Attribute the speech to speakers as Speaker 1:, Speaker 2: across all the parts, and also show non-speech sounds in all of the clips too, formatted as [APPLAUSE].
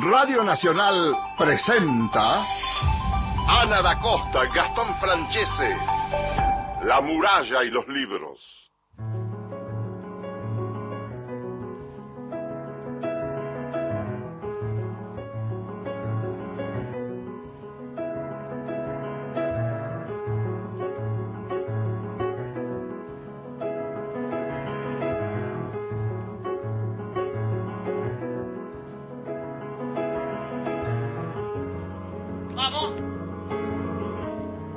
Speaker 1: Radio Nacional presenta Ana da Costa, Gastón Francese, La muralla y los libros.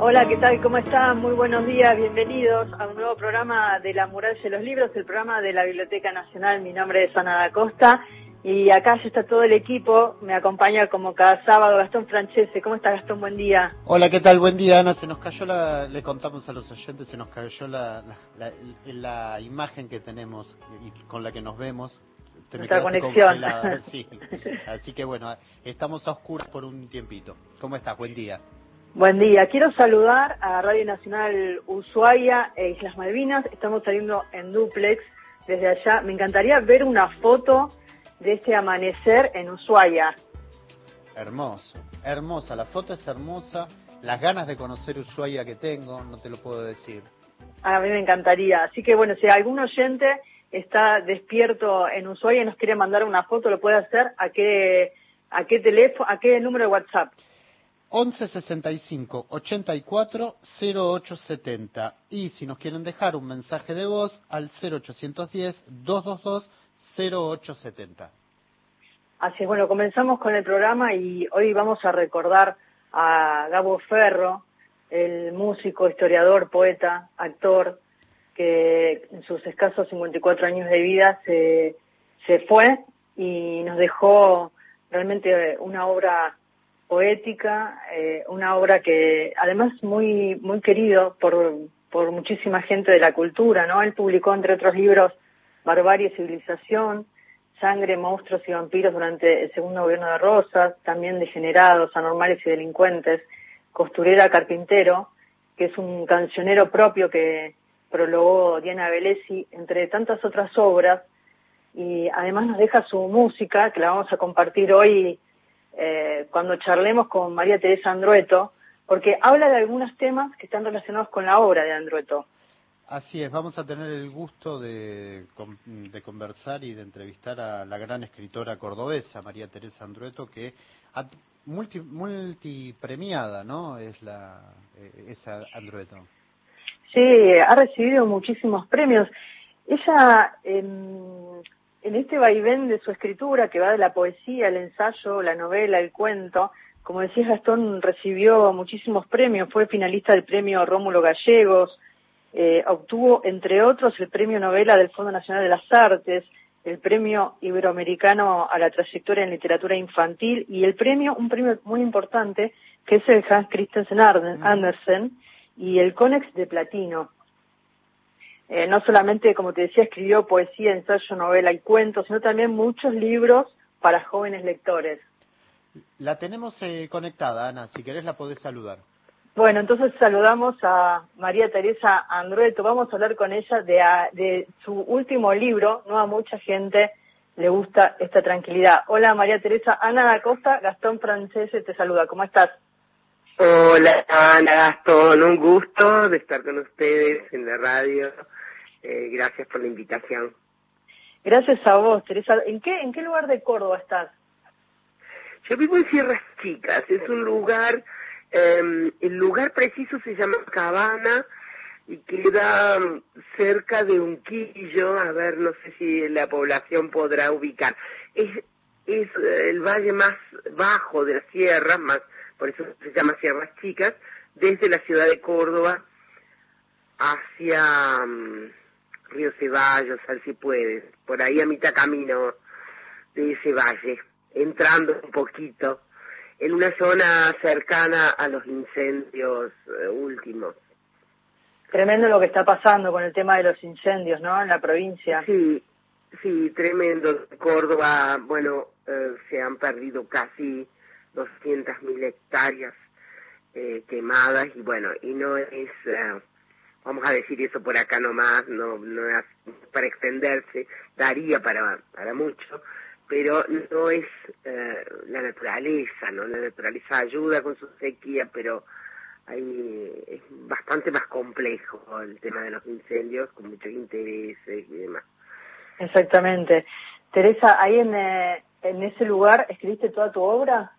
Speaker 2: Hola, ¿qué tal? ¿Cómo están? Muy buenos días, bienvenidos a un nuevo programa de La Mural de los Libros, el programa de la Biblioteca Nacional. Mi nombre es Ana da Costa y acá ya está todo el equipo. Me acompaña como cada sábado Gastón Francese. ¿Cómo está Gastón? Buen día.
Speaker 3: Hola, ¿qué tal? Buen día, Ana. Se nos cayó la, le contamos a los oyentes, se nos cayó la, la, imagen que tenemos y con la que nos vemos.
Speaker 2: Nuestra conexión. [LAUGHS]
Speaker 3: Sí. Así que bueno, estamos a oscuras por un tiempito. ¿Cómo estás? Buen día.
Speaker 2: Buen día. Quiero saludar a Radio Nacional Ushuaia e Islas Malvinas. Estamos saliendo en duplex desde allá. Me encantaría ver una foto de este amanecer en Ushuaia.
Speaker 3: Hermoso, hermosa. La foto es hermosa. Las ganas de conocer Ushuaia que tengo, no te lo puedo decir.
Speaker 2: A mí me encantaría. Así que bueno, si algún oyente está despierto en Ushuaia y nos quiere mandar una foto, lo puede hacer. ¿A qué, a qué teléfono, a qué número de WhatsApp?
Speaker 3: 1165 84 0870 y si nos quieren dejar un mensaje de voz al 0810 222 0870.
Speaker 2: Así es, bueno, comenzamos con el programa y hoy vamos a recordar a Gabo Ferro, el músico, historiador, poeta, actor, que en sus escasos 54 años de vida se, se fue y nos dejó realmente una obra poética, eh, una obra que además muy muy querido por, por muchísima gente de la cultura, ¿no? Él publicó entre otros libros Barbarie y Civilización, Sangre, Monstruos y Vampiros durante el segundo gobierno de Rosas, también Degenerados, Anormales y Delincuentes, Costurera Carpintero, que es un cancionero propio que prologó Diana Velesi, entre tantas otras obras, y además nos deja su música, que la vamos a compartir hoy eh, cuando charlemos con María Teresa Andrueto, porque habla de algunos temas que están relacionados con la obra de Andrueto.
Speaker 3: Así es, vamos a tener el gusto de, conversar y de entrevistar a la gran escritora cordobesa, María Teresa Andrueto, que multi, multipremiada, ¿no? Es la eh, esa Andrueto.
Speaker 2: Sí, ha recibido muchísimos premios. Ella em, en este vaivén de su escritura, que va de la poesía, el ensayo, la novela, el cuento, como decía Gastón, recibió muchísimos premios, fue finalista del premio Rómulo Gallegos, eh, obtuvo, entre otros, el premio novela del Fondo Nacional de las Artes, el premio iberoamericano a la trayectoria en literatura infantil y el premio, un premio muy importante, que es el Hans Christensen Andersen y el Conex de Platino. Eh, no solamente, como te decía, escribió poesía, ensayo, novela y cuentos, sino también muchos libros para jóvenes lectores.
Speaker 3: La tenemos eh, conectada, Ana, si querés la podés saludar.
Speaker 2: Bueno, entonces saludamos a María Teresa Andrueto. Vamos a hablar con ella de, de su último libro. No a mucha gente le gusta esta tranquilidad. Hola María Teresa, Ana da Costa, Gastón Francese te saluda. ¿Cómo estás?
Speaker 4: Hola Ana Gastón, un gusto de estar con ustedes en la radio eh, gracias por la invitación.
Speaker 2: Gracias a vos, Teresa. ¿En qué, ¿En qué lugar de Córdoba estás?
Speaker 4: Yo vivo en Sierras Chicas, es un lugar, eh, el lugar preciso se llama Cabana y queda mm, cerca de Unquillo, a ver, no sé si la población podrá ubicar. Es, es eh, el valle más bajo de la sierra, más, por eso se llama Sierras Chicas, desde la ciudad de Córdoba hacia... Río Ceballos, al si puedes, por ahí a mitad camino de ese valle, entrando un poquito en una zona cercana a los incendios eh, últimos.
Speaker 2: Tremendo lo que está pasando con el tema de los incendios, ¿no? En la provincia.
Speaker 4: Sí, sí, tremendo. Córdoba, bueno, eh, se han perdido casi 200.000 hectáreas eh, quemadas y bueno, y no es vamos a decir eso por acá nomás, no, no es para extenderse, daría para, para mucho, pero no es eh, la naturaleza, ¿no? La naturaleza ayuda con su sequía, pero hay, es bastante más complejo el tema de los incendios, con muchos intereses y demás.
Speaker 2: Exactamente. Teresa, ahí en, eh, en ese lugar escribiste toda tu obra.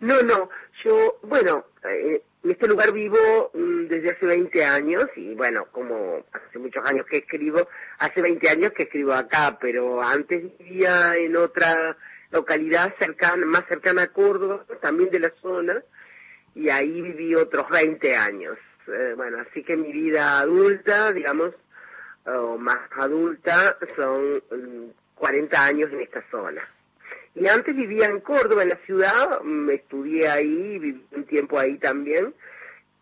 Speaker 4: No, no, yo, bueno, eh, en este lugar vivo mm, desde hace 20 años y bueno, como hace muchos años que escribo, hace 20 años que escribo acá, pero antes vivía en otra localidad cercana, más cercana a Córdoba, también de la zona, y ahí viví otros 20 años. Eh, bueno, así que mi vida adulta, digamos, o más adulta, son 40 mm, años en esta zona. Y antes vivía en Córdoba, en la ciudad, me estudié ahí, viví un tiempo ahí también.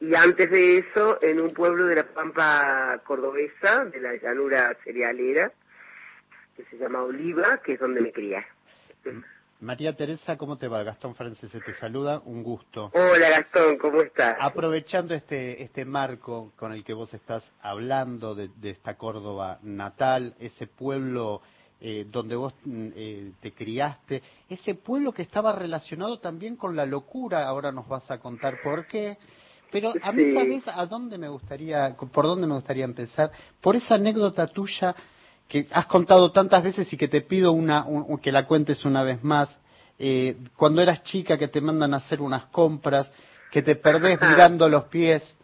Speaker 4: Y antes de eso, en un pueblo de la Pampa cordobesa, de la llanura cerealera, que se llama Oliva, que es donde me crié.
Speaker 3: María Teresa, ¿cómo te va? Gastón Francis te saluda, un gusto.
Speaker 4: Hola Gastón, ¿cómo estás?
Speaker 3: Aprovechando este, este marco con el que vos estás hablando de, de esta Córdoba natal, ese pueblo eh, donde vos mm, eh, te criaste, ese pueblo que estaba relacionado también con la locura, ahora nos vas a contar por qué. Pero a mí, ¿sabes a dónde me gustaría, por dónde me gustaría empezar? Por esa anécdota tuya que has contado tantas veces y que te pido una, que la cuentes una vez más. Eh, cuando eras chica que te mandan a hacer unas compras, que te perdés mirando los pies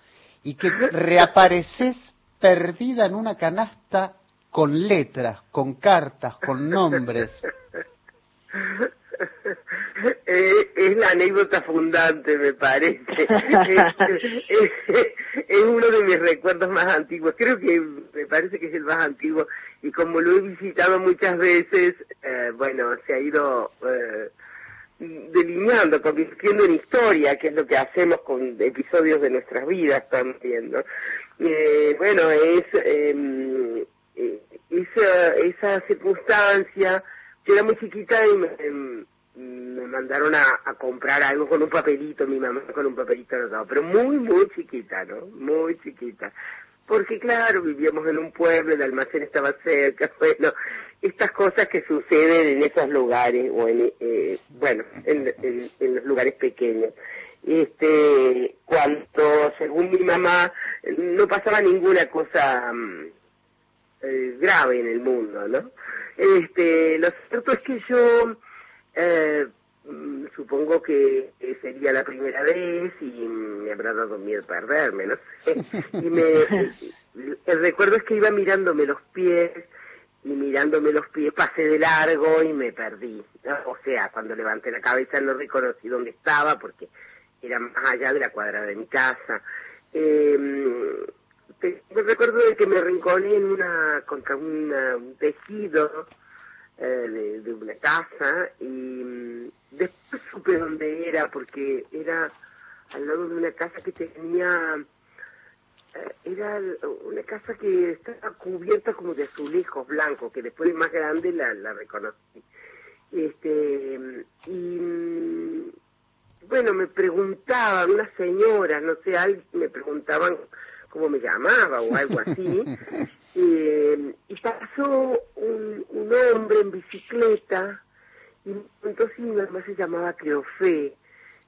Speaker 3: y que reapareces perdida en una canasta con letras, con cartas, con nombres. [LAUGHS]
Speaker 4: Es la anécdota fundante, me parece. es, uno de mis recuerdos más antiguos. Creo que me parece que es el más antiguo y como lo he visitado muchas veces, eh, bueno, se ha ido eh, delineando, convirtiendo en historia, que es lo que hacemos con episodios de nuestras vidas también, ¿no? Eh, bueno, es em, esa, esa circunstancia, yo era muy chiquita y me, me mandaron a, comprar algo con un papelito, mi mamá con un papelito anotado, pero muy, muy chiquita, ¿no? Muy chiquita. Porque claro, vivíamos en un pueblo, el almacén estaba cerca, [LAUGHS] bueno, estas cosas que suceden en esos lugares, o en, eh, bueno, en, en, los lugares pequeños este cuando según mi mamá no pasaba ninguna cosa mm, eh, grave en el mundo, ¿no? Este, lo cierto es que yo eh, mm, supongo que sería la primera vez y me habrá dado miedo perderme, ¿no? [LAUGHS] y me, el recuerdo es que iba mirándome los pies y mirándome los pies pasé de largo y me perdí. O sea, cuando levanté la cabeza no reconocí dónde estaba porque era más allá de la cuadra de mi casa. Eh, me recuerdo de que me rinconé en una contra un tejido eh, de, una casa y mm, después supe dónde era porque era al lado de una casa que tenía eh, era una casa que estaba cubierta como de azulejos blancos que después de más grande la, la reconocí. Este y mm, bueno me preguntaban unas señoras no sé alguien me preguntaban cómo me llamaba o algo así. [LAUGHS] eh, y pasó un, un, hombre en bicicleta y entonces mi mamá se llamaba Cleofé,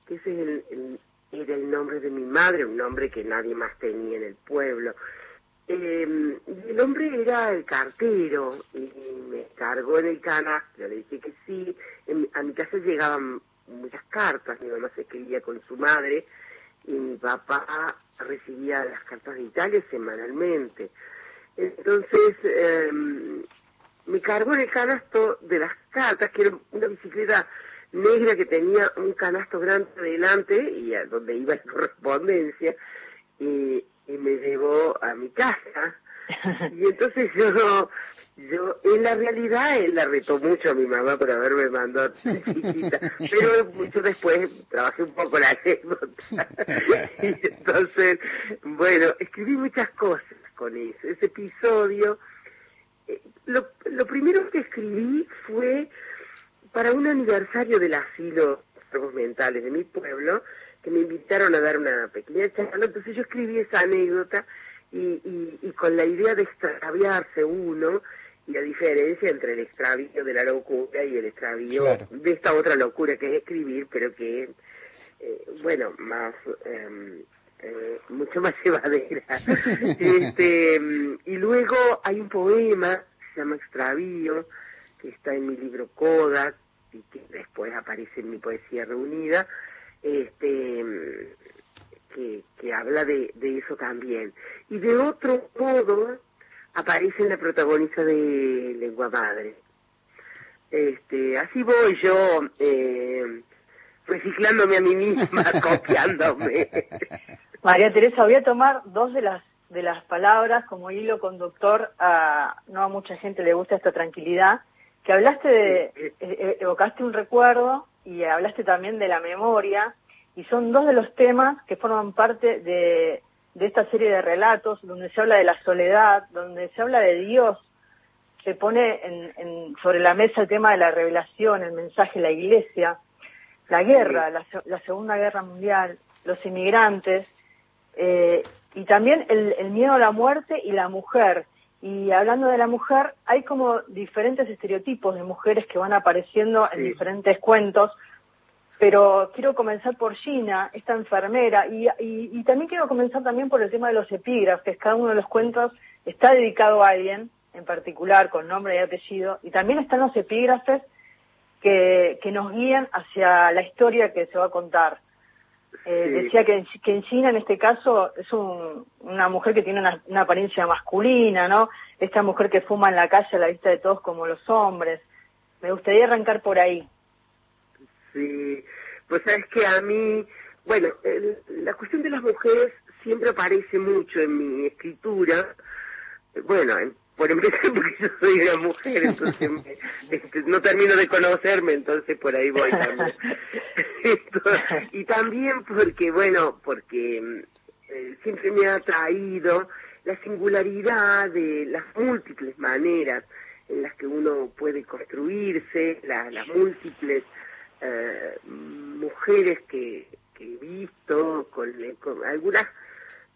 Speaker 4: que ese es el, era el nombre de mi madre, un nombre que nadie más tenía en el pueblo. Eh, el hombre era el cartero y me cargó en el canasto, le dije que sí. a mi casa llegaban muchas cartas, mi mamá se escribía con su madre y mi papá recibía las cartas de Italia semanalmente. Entonces, eh, me cargó en el canasto de las cartas, que era una bicicleta negra que tenía un canasto grande delante y a donde iba la [LAUGHS] correspondencia, y, y me llevó a mi casa. [LAUGHS] Y entonces yo yo, en la realidad, él la retó mucho a mi mamá por haberme mandado chiquita, [LAUGHS] pero mucho después trabajé un poco la anécdota. [LAUGHS] y entonces, bueno, escribí muchas cosas con eso. Ese episodio, eh, lo, lo primero que escribí fue para un aniversario del asilo mentales de mi pueblo, que me invitaron a dar una pequeña charla, entonces yo escribí esa anécdota y, y, y con la idea de extraviarse uno, la diferencia entre el extravío de la locura y el extravío de esta otra locura que es escribir, pero que, eh, bueno, más, em, eh, mucho más [LAUGHS] llevadera. [LAUGHS] este, y luego hay un poema, se llama Extravío, que está en mi libro Kodak, y que después aparece en mi poesía reunida, este, que, que habla de, de eso también. Y de otro modo, aparece en la protagonista de Lengua Madre. Este, así voy yo, eh, reciclándome a mí misma, [LAUGHS] copiándome.
Speaker 2: María Teresa, voy a tomar dos de las de las palabras como hilo conductor a no a mucha gente le gusta esta tranquilidad que hablaste de e, e, evocaste un recuerdo y hablaste también de la memoria y son dos de los temas que forman parte de de esta serie de relatos donde se habla de la soledad, donde se habla de Dios, se pone en, sobre la mesa el tema de la revelación, el mensaje la iglesia, la guerra, la, Segunda Guerra Mundial, los inmigrantes, eh, y también el, miedo a la muerte y la mujer. Y hablando de la mujer, hay como diferentes estereotipos de mujeres que van apareciendo en diferentes cuentos, pero quiero comenzar por Gina, esta enfermera, y, y, también quiero comenzar también por el tema de los epígrafes. Cada uno de los cuentos está dedicado a alguien en particular, con nombre y apellido, y también están los epígrafes que, que nos guían hacia la historia que se va a contar. Eh, Decía que, que en China, en este caso, es un, una mujer que tiene una, una apariencia masculina, ¿no? Esta mujer que fuma en la calle a la vista de todos como los hombres. Me gustaría arrancar por ahí.
Speaker 4: Sí, pues sabes que a mí, bueno, la cuestión de las mujeres siempre aparece mucho en mi escritura. Bueno, por empezar [LAUGHS] porque yo soy una mujer, entonces este, no termino de conocerme, entonces por ahí voy también. [LAUGHS] y también porque, bueno, porque eh, siempre me ha traído la singularidad de las múltiples maneras en las que uno puede construirse, las múltiples eh, mujeres que, he visto, con, algunas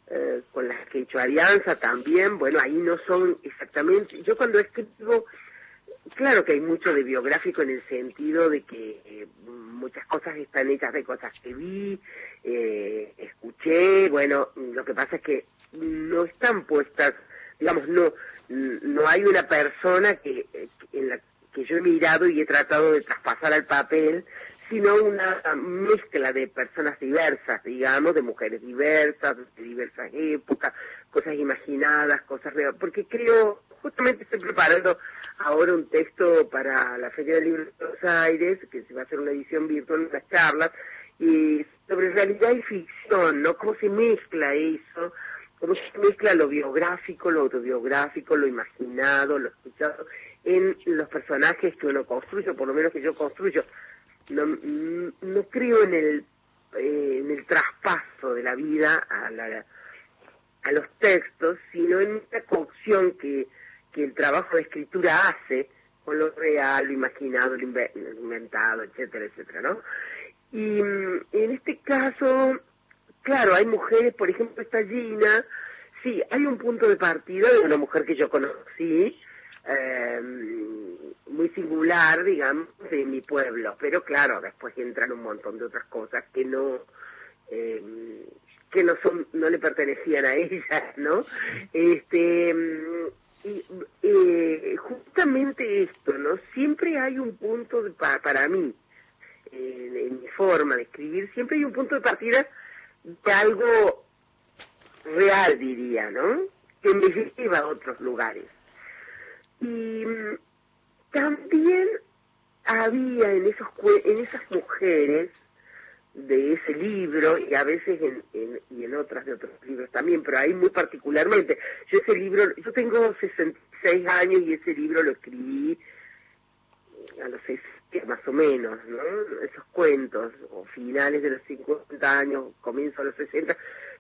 Speaker 4: eh, con las que he hecho alianza también, bueno, ahí no son exactamente, yo cuando escribo, claro que hay mucho de biográfico en el sentido de que eh, muchas cosas están hechas de cosas que vi, eh, escuché, bueno, lo que pasa es que no están puestas, digamos, no, no hay una persona que, en la que yo he mirado y he tratado de traspasar al papel, sino una mezcla de personas diversas, digamos, de mujeres diversas, de diversas épocas, cosas imaginadas, cosas reales, porque creo, justamente estoy preparando ahora un texto para la Feria del Libro de Buenos Aires, que se va a hacer una edición virtual, unas charlas, y sobre realidad y ficción, ¿no? Cómo se mezcla eso, cómo se mezcla lo biográfico, lo autobiográfico, lo imaginado, lo escuchado, en los personajes que uno construye, por lo menos que yo construyo. No, no creo en el, eh, en el traspaso de la vida a, la, a los textos, sino en la cocción que, que el trabajo de escritura hace con lo real, lo imaginado, lo inventado, etcétera, etcétera, ¿no? Y mm, en este caso, claro, hay mujeres, por ejemplo, esta Gina, sí, hay un punto de partida de una mujer que yo conocí, eh, muy singular, digamos, de mi pueblo. Pero claro, después entran un montón de otras cosas que no eh, que no son no le pertenecían a [LAUGHS] ella, ¿no? Este y eh, justamente esto, ¿no? Siempre hay un punto de, para, mí en mi forma de escribir, siempre hay un punto de partida de algo real, diría, ¿no? Que me lleva a otros lugares. Y mm, también había en, esos, en esas mujeres de ese libro y a veces en, y en otras de otros libros también, pero ahí muy particularmente. Yo ese libro, yo tengo 66 años y ese libro lo escribí a los 60 más o menos, ¿no? Esos cuentos, o finales de los 50 años, comienzo a los 60,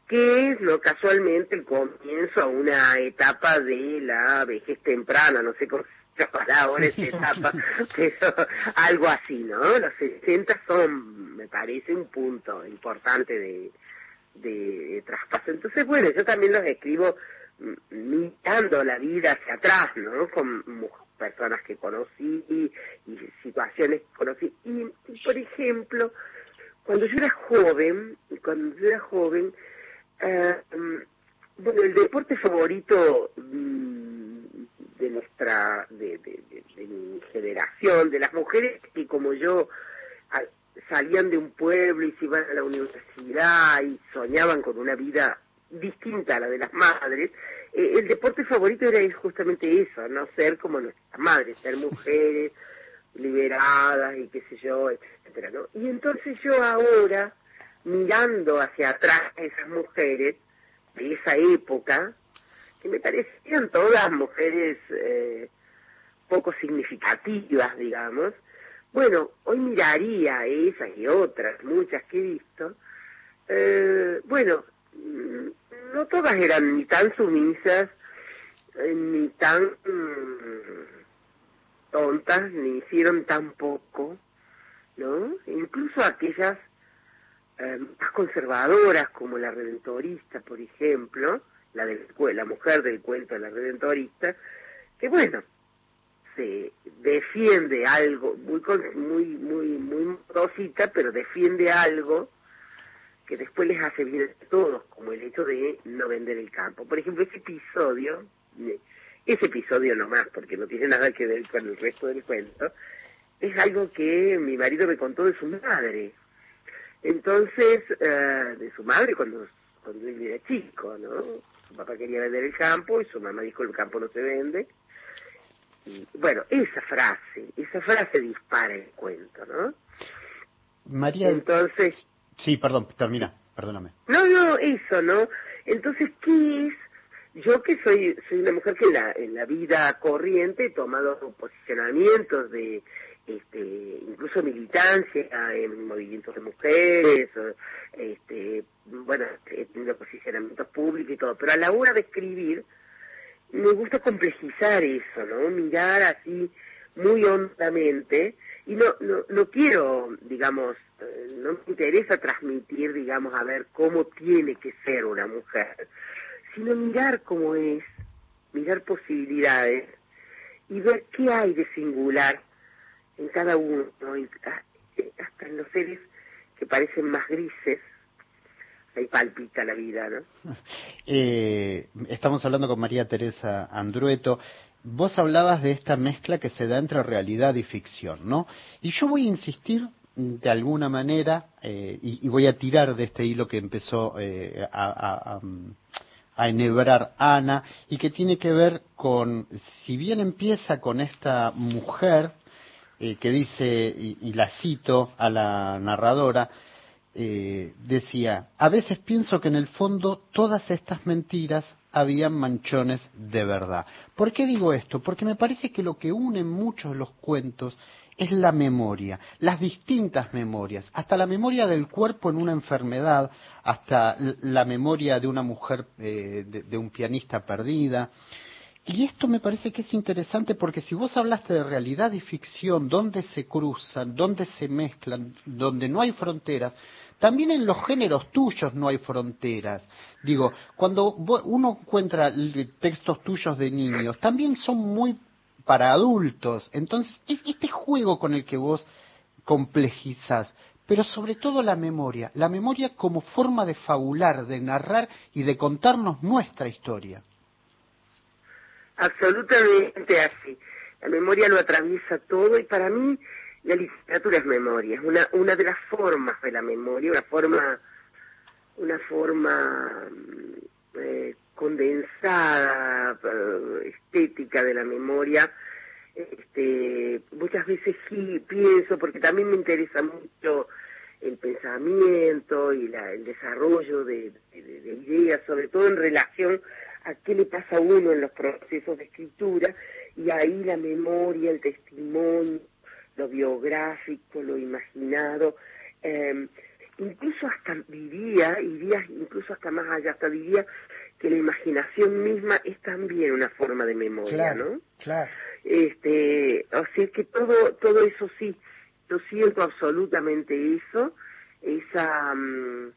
Speaker 4: que es no casualmente el comienzo a una etapa de la vejez temprana, no sé cómo se ahora esa [LAUGHS] etapa, pero algo así, ¿no? Los 60 son, me parece, un punto importante de, de, traspaso. Entonces, bueno, yo también los escribo mirando la vida hacia atrás, ¿no? Con personas que conocí y, situaciones que conocí. Y, por ejemplo, cuando yo era joven, cuando yo era joven, eh, bueno, el deporte favorito mm, de nuestra, de, mi generación, de las mujeres que como yo salían de un pueblo y se iban a la universidad y soñaban con una vida distinta a la de las madres, eh, el deporte favorito era justamente eso, no ser como nuestras madres, ser mujeres liberadas y qué sé yo, etcétera, ¿no? Y entonces yo ahora, mirando hacia atrás a esas mujeres de esa época, que me parecían todas mujeres eh, poco significativas, digamos, bueno, hoy miraría esas y otras, muchas que he visto, eh, bueno, mm, no todas eran ni tan sumisas, eh, ni tan mm, tontas, ni hicieron tan poco, ¿no? Incluso aquellas eh, más conservadoras, como la redentorista, por ejemplo, la, la mujer del cuento de la redentorista, que bueno, se defiende algo, muy, muy, muy, muy pero defiende algo que después les hace bien a todos, como el hecho de no vender el campo. Por ejemplo, ese episodio, ese episodio nomás, porque no tiene nada que ver con el resto del cuento, es algo que mi marido me contó de su madre. Entonces, eh, de su madre cuando, cuando él era chico, ¿no? Su papá quería vender el campo y su mamá dijo el campo no se vende. Y, bueno, esa frase, esa frase dispara el cuento, ¿no?
Speaker 3: María.
Speaker 4: Entonces,
Speaker 3: Sí, perdón, termina, perdóname.
Speaker 4: No, no, eso, ¿no? Entonces, ¿qué es? Yo que soy soy una mujer que en la, en la vida corriente he tomado posicionamientos de este, incluso militancia en movimientos de mujeres, este, bueno, he tenido posicionamientos públicos y todo, pero a la hora de escribir me gusta complejizar eso, ¿no? Mirar así muy hondamente y no, no, no quiero, digamos, eh, no me interesa transmitir, digamos, a ver cómo tiene que ser una mujer, sino mirar cómo es, mirar posibilidades y ver qué hay de singular en cada uno, eh, hasta en los seres que parecen más grises, ahí palpita la vida, ¿no? [LAUGHS]
Speaker 3: Eh, estamos hablando con María Teresa Andrueto. Vos hablabas de esta mezcla que se da entre realidad y ficción, ¿no? Y yo voy a insistir de alguna manera, eh, y, voy a tirar de este hilo que empezó eh, a, enhebrar Ana, y que tiene que ver con, si bien empieza con esta mujer eh, que dice, y, la cito a la narradora, decía, a veces pienso que en el fondo todas estas mentiras habían manchones de verdad. ¿Por qué digo esto? Porque me parece que lo que une muchos los cuentos es la memoria, las distintas memorias, hasta la memoria del cuerpo en una enfermedad, hasta la memoria de una mujer, eh, de, un pianista perdida. Y esto me parece que es interesante porque si vos hablaste de realidad y ficción, donde se cruzan, donde se mezclan, donde no hay fronteras, también en los géneros tuyos no hay fronteras. Digo, cuando uno encuentra textos tuyos de niños, también son muy para adultos. Entonces, este juego con el que vos complejizas, pero sobre todo la memoria, la memoria como forma de fabular, de narrar y de contarnos nuestra historia.
Speaker 4: Absolutamente así. La memoria lo atraviesa todo y para mí la literatura es memoria, es una, una de las formas de la memoria, una forma, una forma mm, eh, condensada, eh, estética de la memoria. Este, muchas veces sí pienso, porque también me interesa mucho el pensamiento y la, el desarrollo de, de, ideas, sobre todo en relación a qué le pasa a uno en los procesos de escritura, y ahí la memoria, el testimonio, lo biográfico, lo imaginado, eh, incluso hasta diría, iría incluso hasta más allá, hasta diría que la imaginación misma es también una forma de memoria, ¿no?
Speaker 3: Claro.
Speaker 4: Este, o sea que todo, todo eso sí, yo siento absolutamente eso, esa, mm,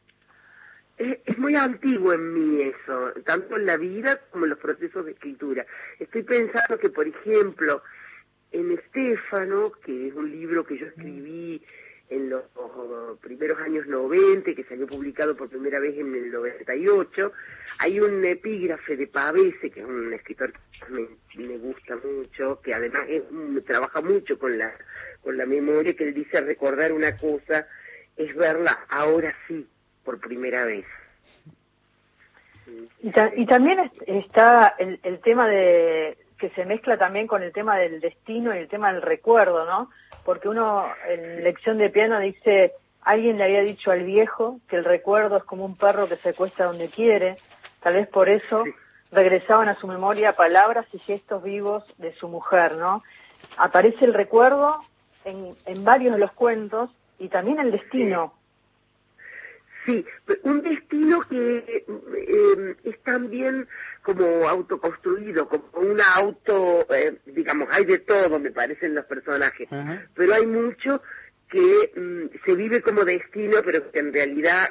Speaker 4: es, es, muy antiguo en mí eso, tanto en la vida como en los procesos de escritura. Estoy pensando que, por ejemplo, en Estéfano, que es un libro que yo escribí en los primeros años 90, que salió publicado por primera vez en el 98, hay un epígrafe de Pavese, que es un escritor que me, gusta mucho, que además trabaja mucho con la, con la memoria, que él dice recordar una cosa es verla ahora sí, por primera vez.
Speaker 2: Y, y también está el, el tema de que se mezcla también con el tema del destino y el tema del recuerdo, ¿no? Porque uno en lección de piano dice, alguien le había dicho al viejo que el recuerdo es como un perro que se acuesta donde quiere, tal vez por eso regresaban a su memoria palabras y gestos vivos de su mujer, ¿no? Aparece el recuerdo en, en varios de los cuentos y también el destino.
Speaker 4: Sí, un destino que eh, es también como autoconstruido, como un auto, eh, digamos, hay de todo, me parecen los personajes, pero hay mucho que mm, se vive como destino, pero que en realidad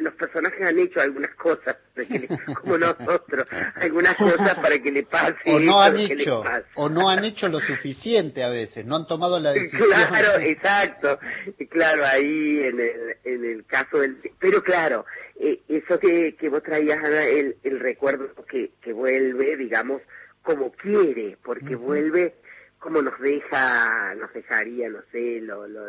Speaker 4: los personajes han hecho algunas cosas, [LAUGHS] como nosotros, algunas cosas para que le pase.
Speaker 3: O no han hecho, o no han hecho lo suficiente a veces, no han tomado la decisión.
Speaker 4: Claro, [LAUGHS] exacto, claro, ahí en el, en el caso del... Pero claro, eh, eso que, que vos traías, Ana, el, el recuerdo que, que vuelve, digamos, como quiere, porque vuelve como nos deja, nos dejaría, no sé, lo, lo,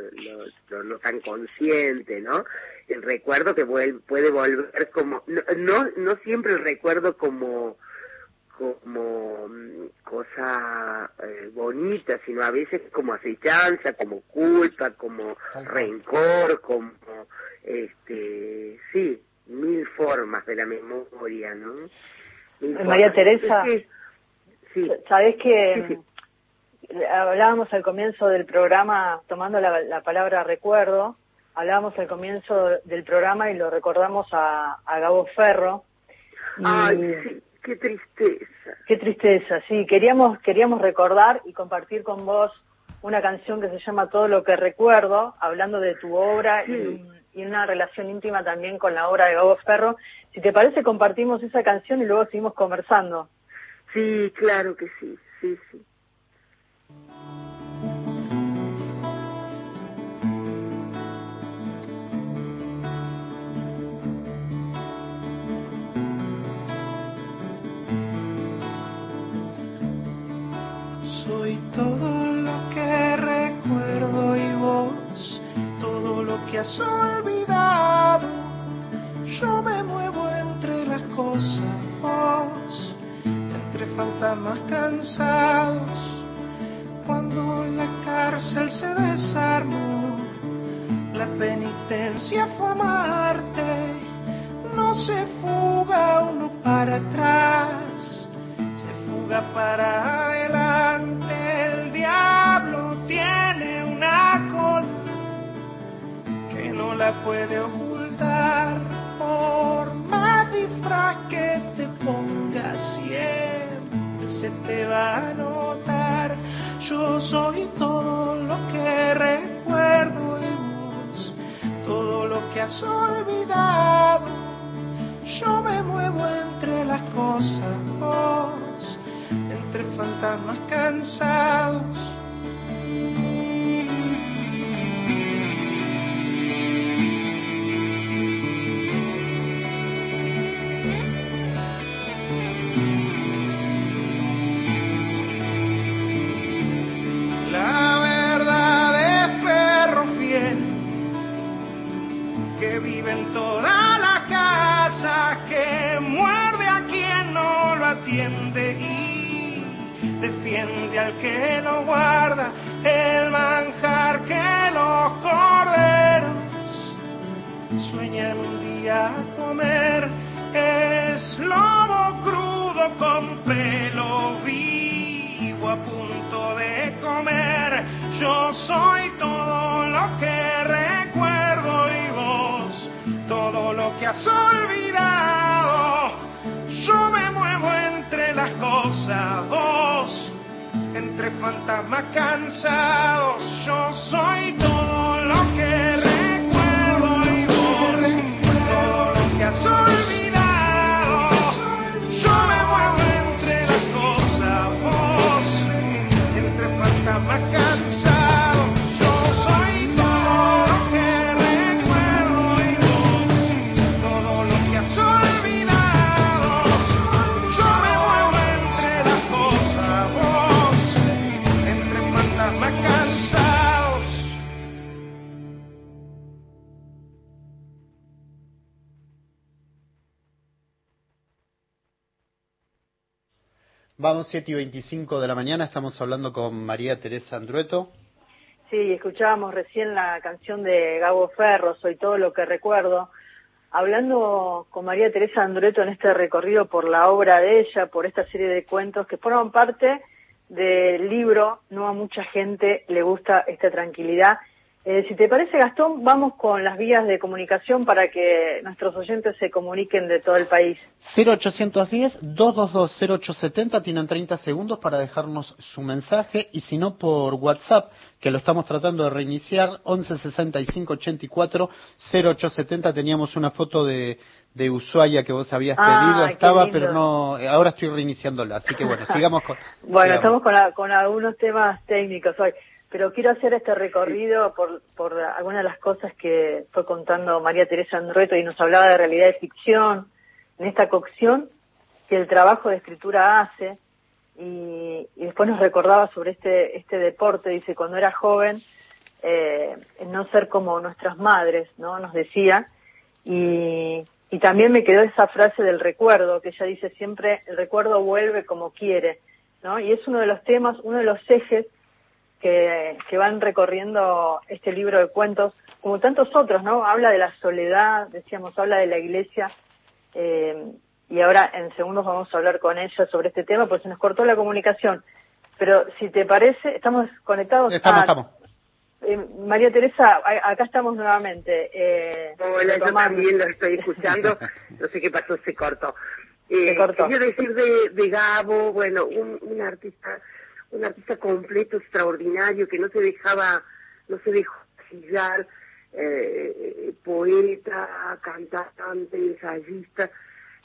Speaker 4: lo, no tan consciente, ¿no? El recuerdo que puede volver como, no, no, siempre el recuerdo como, como mm, cosa eh, bonita, sino a veces como acechanza, como culpa, como rencor, como, este, sí, mil formas de la memoria, ¿no?
Speaker 2: María Teresa, sí. ¿sabes que hablábamos al comienzo del programa, tomando la, palabra recuerdo, hablábamos al comienzo del programa y lo recordamos a, Gabo Ferro.
Speaker 4: Ay, qué tristeza.
Speaker 2: Qué tristeza, sí. Queríamos, queríamos recordar y compartir con vos una canción que se llama Todo lo que recuerdo, hablando de tu obra y, y, una relación íntima también con la obra de Gabo Ferro. Si te parece, compartimos esa canción y luego seguimos conversando.
Speaker 4: Sí, claro que sí, sí, sí.
Speaker 5: Todo lo que recuerdo y vos, todo lo que has olvidado. Yo me muevo entre las cosas, entre fantasmas cansados cuando la cárcel se desarmó, la penitencia fue amarte, no se fuga uno para atrás, se fuga para diablo tiene una cola que no la puede ocultar, por más disfraz que te pongas siempre se te va a notar yo soy todo lo que recuerdo en vos, todo lo que has olvidado. Yo me muevo entre las cosas, vos, entre fantasmas cansados
Speaker 3: 7 y 25 de la mañana, estamos hablando con María Teresa Andrueto.
Speaker 2: Sí, escuchábamos recién la canción de Gabo Ferro, Soy todo lo que recuerdo. Hablando con María Teresa Andrueto en este recorrido por la obra de ella, por esta serie de cuentos que forman parte del libro No a mucha gente le gusta esta tranquilidad eh, si te parece, Gastón, vamos con las vías de comunicación para que nuestros oyentes se comuniquen de todo el país.
Speaker 3: 0810-222-0870, tienen 30 segundos para dejarnos su mensaje y si no por WhatsApp, que lo estamos tratando de reiniciar, 1165-84-0870, teníamos una foto de, de Ushuaia que vos habías pedido, estaba, pero no, ahora estoy reiniciándola, así que bueno, [LAUGHS] sigamos con...
Speaker 2: bueno, estamos con, con algunos temas técnicos hoy pero quiero hacer este recorrido por, por algunas de las cosas que fue contando María Teresa Andrueto y nos hablaba de realidad de ficción, en esta cocción que el trabajo de escritura hace, y, después nos recordaba sobre este, este deporte, dice, cuando era joven, eh, no ser como nuestras madres, ¿no? Nos decía, y, y también me quedó esa frase del recuerdo, que ella dice siempre, el recuerdo vuelve como quiere, ¿no? Y es uno de los temas, uno de los ejes que, van recorriendo este libro de cuentos, como tantos otros, ¿no? Habla de la soledad, decíamos, habla de la iglesia, eh, y ahora en segundos vamos a hablar con ella sobre este tema, pues se nos cortó la comunicación. Pero si te parece, estamos conectados.
Speaker 3: Estamos, estamos.
Speaker 2: Eh, María Teresa, acá estamos nuevamente.
Speaker 4: Eh, Hola, yo también lo estoy escuchando. [LAUGHS] no sé qué pasó, se cortó. Eh, se cortó. Quiero decir de, de Gabo, bueno, un, un artista un artista completo, extraordinario, que no se dejaba, no se dejó sillar, eh, poeta, cantante, ensayista.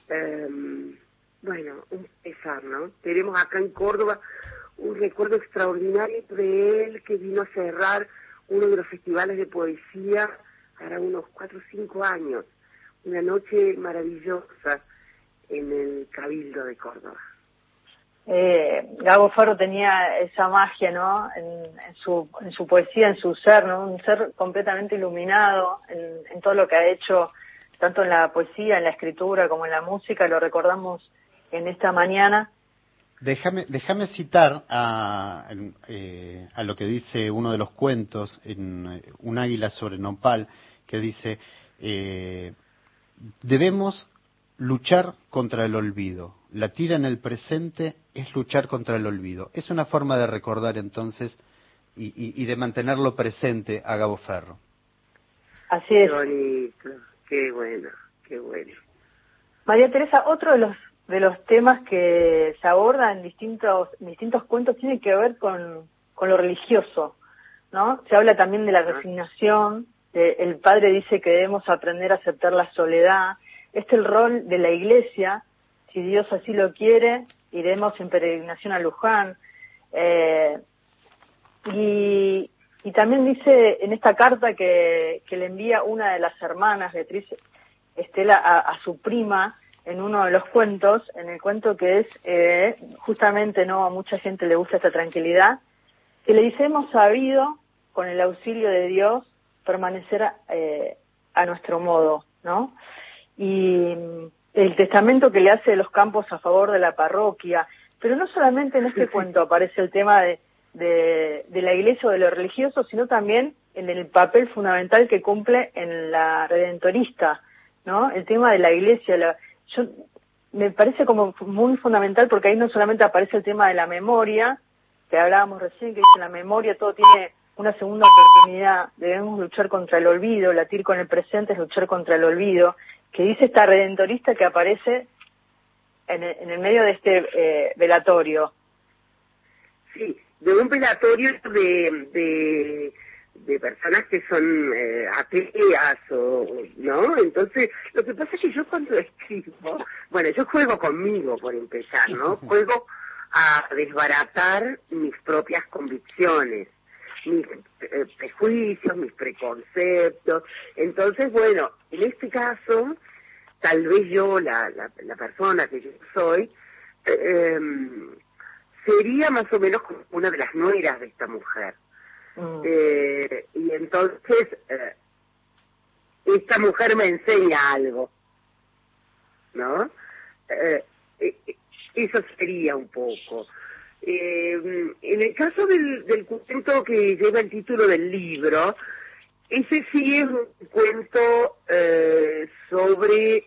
Speaker 4: Em, bueno, un pesar, ¿no? Tenemos acá en Córdoba un recuerdo extraordinario de él que vino a cerrar uno de los festivales de poesía para unos cuatro o cinco años. Una noche maravillosa en el Cabildo de Córdoba
Speaker 2: eh, Gabo Ferro tenía esa magia, ¿no? En, su, en su poesía, en su ser, ¿no? Un ser completamente iluminado en, en, todo lo que ha hecho, tanto en la poesía, en la escritura, como en la música, lo recordamos en esta mañana.
Speaker 3: Déjame, déjame citar a, eh, a lo que dice uno de los cuentos en eh, Un águila sobre nopal, que dice, eh, debemos luchar contra el olvido. La tira en el presente es luchar contra el olvido. Es una forma de recordar entonces y, de mantenerlo presente a Gabo Ferro.
Speaker 2: Así es.
Speaker 4: Qué bonito, qué bueno, qué bueno.
Speaker 2: María Teresa, otro de los de los temas que se abordan en distintos distintos cuentos tiene que ver con, con lo religioso, ¿no? Se habla también de la resignación, el padre dice que debemos aprender a aceptar la soledad, es el rol de la iglesia, si Dios así lo quiere, iremos en peregrinación a Luján. Eh, y, también dice en esta carta que, le envía una de las hermanas, Beatriz Estela, a, su prima, en uno de los cuentos, en el cuento que es, eh, justamente no a mucha gente le gusta esta tranquilidad, que le dice, hemos sabido, con el auxilio de Dios, permanecer eh, a nuestro modo, ¿no? Y el testamento que le hace de los campos a favor de la parroquia. Pero no solamente en este cuento aparece el tema de, de, la iglesia o de lo religioso, sino también en el papel fundamental que cumple en la redentorista, ¿no? El tema de la iglesia, la, yo me parece como muy fundamental porque ahí no solamente aparece el tema de la memoria, que hablábamos recién, que dice la memoria, todo tiene una segunda oportunidad, debemos luchar contra el olvido, latir con el presente es luchar contra el olvido, que dice esta redentorista que aparece en el, medio de este eh, velatorio.
Speaker 4: Sí, de un velatorio de, de, de personas que son eh, ateas o, ¿no? Entonces, lo que pasa es que yo cuando [LAUGHS] escribo, bueno, yo juego conmigo por empezar, ¿no? [LAUGHS] Juego a desbaratar mis propias convicciones mis eh, prejuicios, mis preconceptos. Entonces, bueno, en este caso, tal vez yo, la, la, persona que yo soy, eh, sería más o menos como una de las nueras de esta mujer. Mm. Eh, y entonces, esta mujer me enseña algo, ¿no? eso sería un poco. Eh, en el caso del, del cuento que lleva el título del libro, ese sí es un cuento eh, sobre...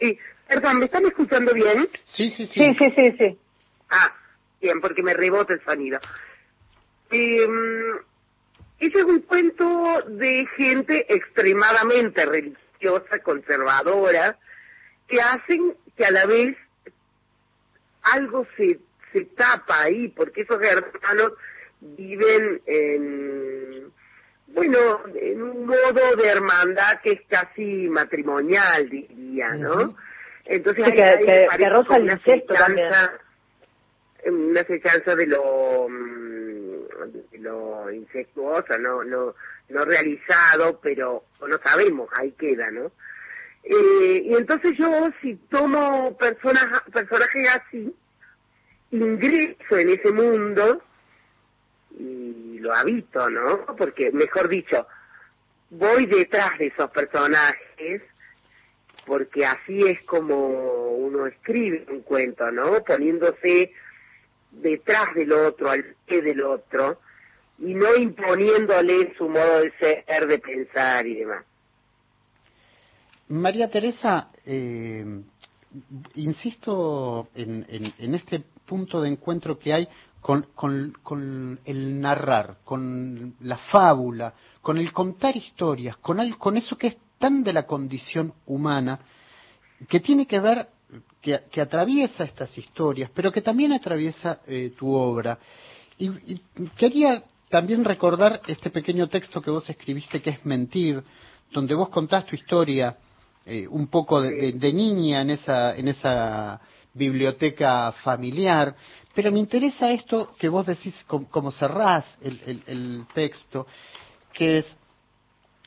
Speaker 4: Eh, perdón, ¿me están escuchando bien?
Speaker 3: Sí, sí, sí.
Speaker 2: Sí, sí, sí, sí.
Speaker 4: Ah, bien, porque me rebota el sonido. Eh, ese es un cuento de gente extremadamente religiosa, conservadora, que hacen que a la vez algo se, se tapa ahí, porque esos hermanos viven en, bueno, en un modo de hermandad que es casi matrimonial, diría, ¿no? Entonces
Speaker 2: Sí,
Speaker 4: ahí-
Speaker 2: que- que- que
Speaker 4: una acechanza, una acechanza de lo mm, de lo incestuoso, no, no, no realizado, pero no sabemos, ahí queda, ¿no? Eh, y entonces yo si tomo personas, personajes así, ingreso en ese mundo y lo habito, ¿no? Porque, mejor dicho, voy detrás de esos personajes porque así es como uno escribe un cuento, ¿no? Poniéndose detrás del otro, al pie del otro, y no imponiéndole su modo de ser, de pensar y demás.
Speaker 3: María Teresa, eh, insisto en, en- en este punto de encuentro que hay con, el narrar, con la fábula, con el contar historias, con, al- con eso que es tan de la condición humana, que tiene que ver, que, atraviesa estas historias, pero que también atraviesa eh, tu obra. Y, y quería también recordar este pequeño texto que vos escribiste, que es Mentir, donde vos contás tu historia eh, un poco de, de- de niña en esa, en esa biblioteca familiar, pero me interesa esto que vos decís, com- como cerrás el, el- el texto, que es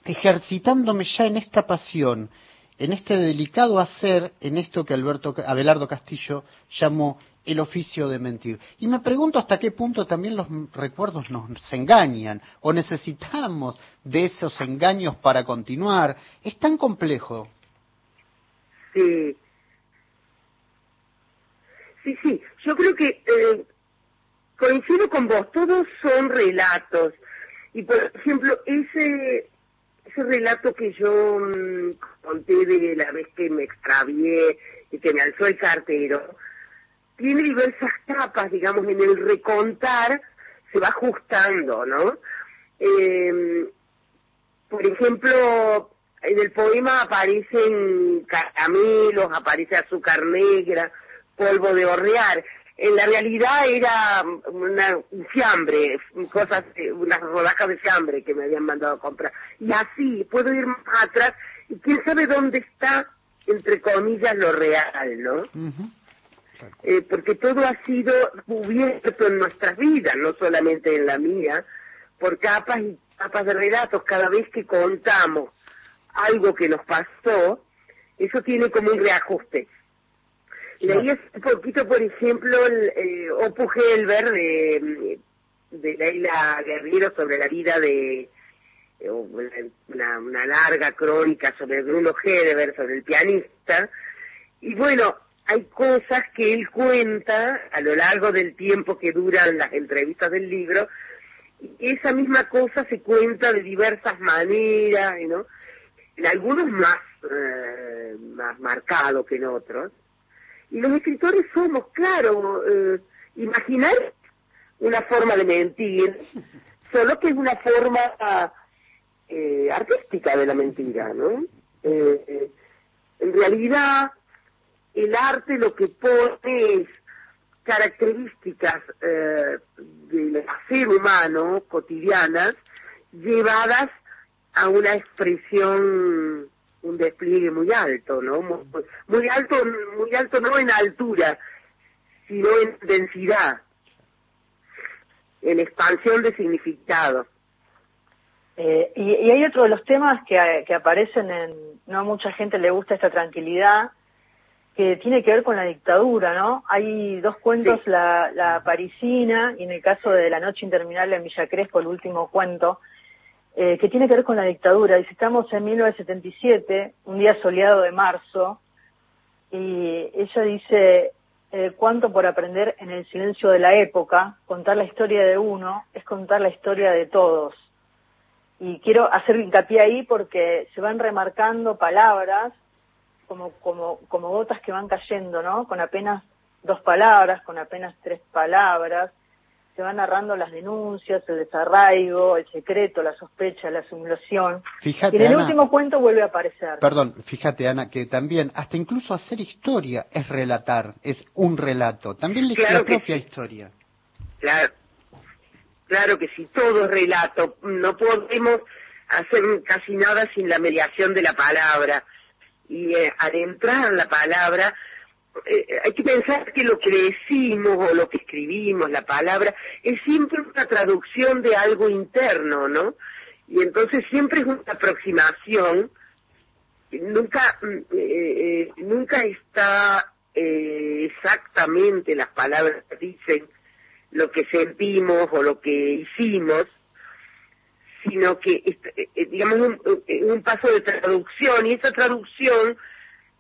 Speaker 3: ejercitándome ya en esta pasión, en este delicado hacer, en esto que Alberto, Abelardo Castillo llamó el oficio de mentir. Y me pregunto hasta qué punto también los recuerdos nos engañan o necesitamos de esos engaños para continuar. Es tan complejo.
Speaker 4: Sí. Sí, sí. Yo creo que eh, coincido con vos. Todos son relatos. Y por ejemplo, ese ese relato que yo mm, conté de la vez que me extravié y que me alzó el cartero, tiene diversas capas, digamos, en el recontar se va ajustando, ¿no? Eh, por ejemplo, en el poema aparecen caramelos, aparece azúcar negra, polvo de hornear. En la realidad era una, un fiambre, cosas, unas rodajas de fiambre que me habían mandado a comprar. Y así, puedo ir más atrás y quién sabe dónde está, entre comillas, lo real, ¿no? Eh, porque todo ha sido cubierto en nuestras vidas, no solamente en la mía, por capas y capas de relatos. Cada vez que contamos algo que nos pasó, eso tiene como un reajuste. Leí un poquito, por ejemplo, el eh, Opus Helber de, de Leila Guerrero sobre la vida de eh, una, una larga crónica sobre Bruno Helber, sobre el pianista. Y bueno, hay cosas que él cuenta a lo largo del tiempo que duran las entrevistas del libro, y esa misma cosa se cuenta de diversas maneras, ¿no? En algunos más, eh, más marcado que en otros. Y los escritores somos, claro, eh, imaginar una forma de mentir, solo que es una forma eh, artística de la mentira, ¿no? Eh, eh, en realidad, el arte lo que pone es características eh, del ser humano cotidianas llevadas a una expresión un despliegue muy alto, ¿no? Muy, muy alto, muy alto no en altura, sino en densidad, en expansión de significado.
Speaker 2: Eh, y, y hay otro de los temas que, que aparecen en, no a mucha gente le gusta esta tranquilidad, que tiene que ver con la dictadura, ¿no? Hay dos cuentos,
Speaker 4: Sí.
Speaker 2: la, la parisina y en el caso de La noche interminable en Villa Crespo, el último cuento, eh, que tiene que ver con la dictadura. Dice, estamos en 1977, un día soleado de marzo, y ella dice, eh, cuánto por aprender en el silencio de la época. Contar la historia de uno es contar la historia de todos. Y quiero hacer hincapié ahí porque se van remarcando palabras como, como, como gotas que van cayendo, ¿no? Con apenas dos palabras, con apenas tres palabras, se van narrando las denuncias, el desarraigo, el secreto, la sospecha, la simulación.
Speaker 3: Fíjate,
Speaker 2: y en el
Speaker 3: Ana,
Speaker 2: último cuento vuelve a aparecer.
Speaker 3: Perdón, fíjate Ana, que también, hasta incluso hacer historia es relatar, es un relato. También la,
Speaker 4: Claro
Speaker 3: la propia historia.
Speaker 4: Claro, claro que sí, todo es relato. No podemos hacer casi nada sin la mediación de la palabra. Y eh, adentrar la palabra, eh, hay que pensar que lo que decimos o lo que escribimos, la palabra, es siempre una traducción de algo interno, ¿no? Y entonces siempre es una aproximación, nunca, mm, eh, eh, nunca está eh, exactamente las palabras dicen lo que sentimos o lo que hicimos, sino que eh, digamos un, eh, un paso de traducción y esa traducción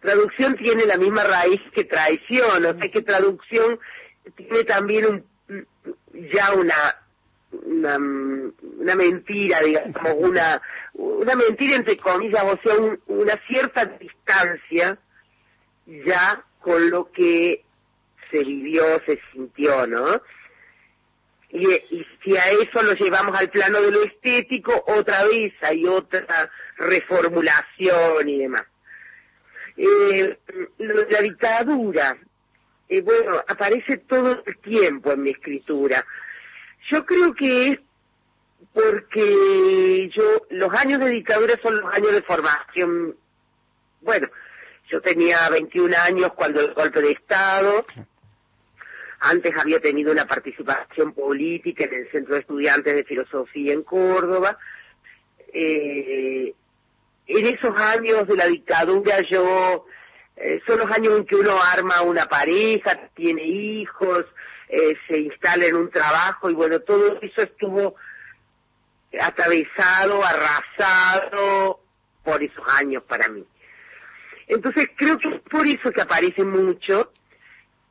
Speaker 4: traducción tiene la misma raíz que traición, o sea que traducción tiene también un, ya una una, mentira, digamos, una una mentira entre comillas, o sea, un- una cierta distancia ya con lo que se vivió, se sintió, ¿no? Y, y si a eso lo llevamos al plano de lo estético, otra vez hay otra reformulación y demás. Eh, la dictadura, bueno, aparece todo el tiempo en mi escritura. Yo creo que es porque yo, los años de dictadura son los años de formación. Bueno, yo tenía 21 años cuando el golpe de Estado, antes había tenido una participación política en el Centro de Estudiantes de Filosofía en Córdoba. Eh, en esos años de la dictadura yo, eh, son los años en que uno arma una pareja, tiene hijos, eh, se instala en un trabajo y bueno, todo eso estuvo atravesado, arrasado por esos años para mí. Entonces creo que es por eso que aparece mucho,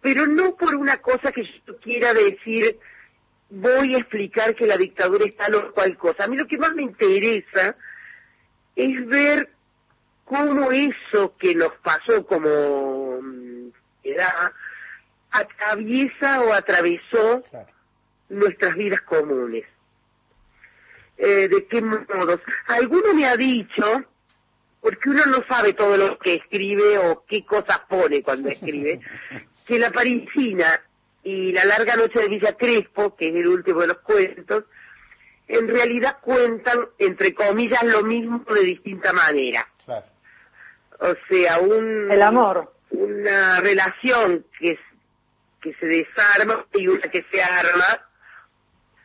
Speaker 4: pero no por una cosa que yo quiera decir, voy a explicar que la dictadura es tal o cual cosa. A mí lo que más me interesa es ver cómo eso que nos pasó como mm, edad atraviesa o atravesó nuestras vidas comunes. Eh, ¿De qué modos? Alguno me ha dicho, porque uno no sabe todo lo que escribe o qué cosas pone cuando escribe, [LAUGHS] que la parisina y la larga noche de Villa Crespo, que es el último de los cuentos, en realidad cuentan, entre comillas, lo mismo de distinta manera.
Speaker 3: Claro.
Speaker 4: O sea, un...
Speaker 2: El amor.
Speaker 4: Una relación que, se desarma y una que se arma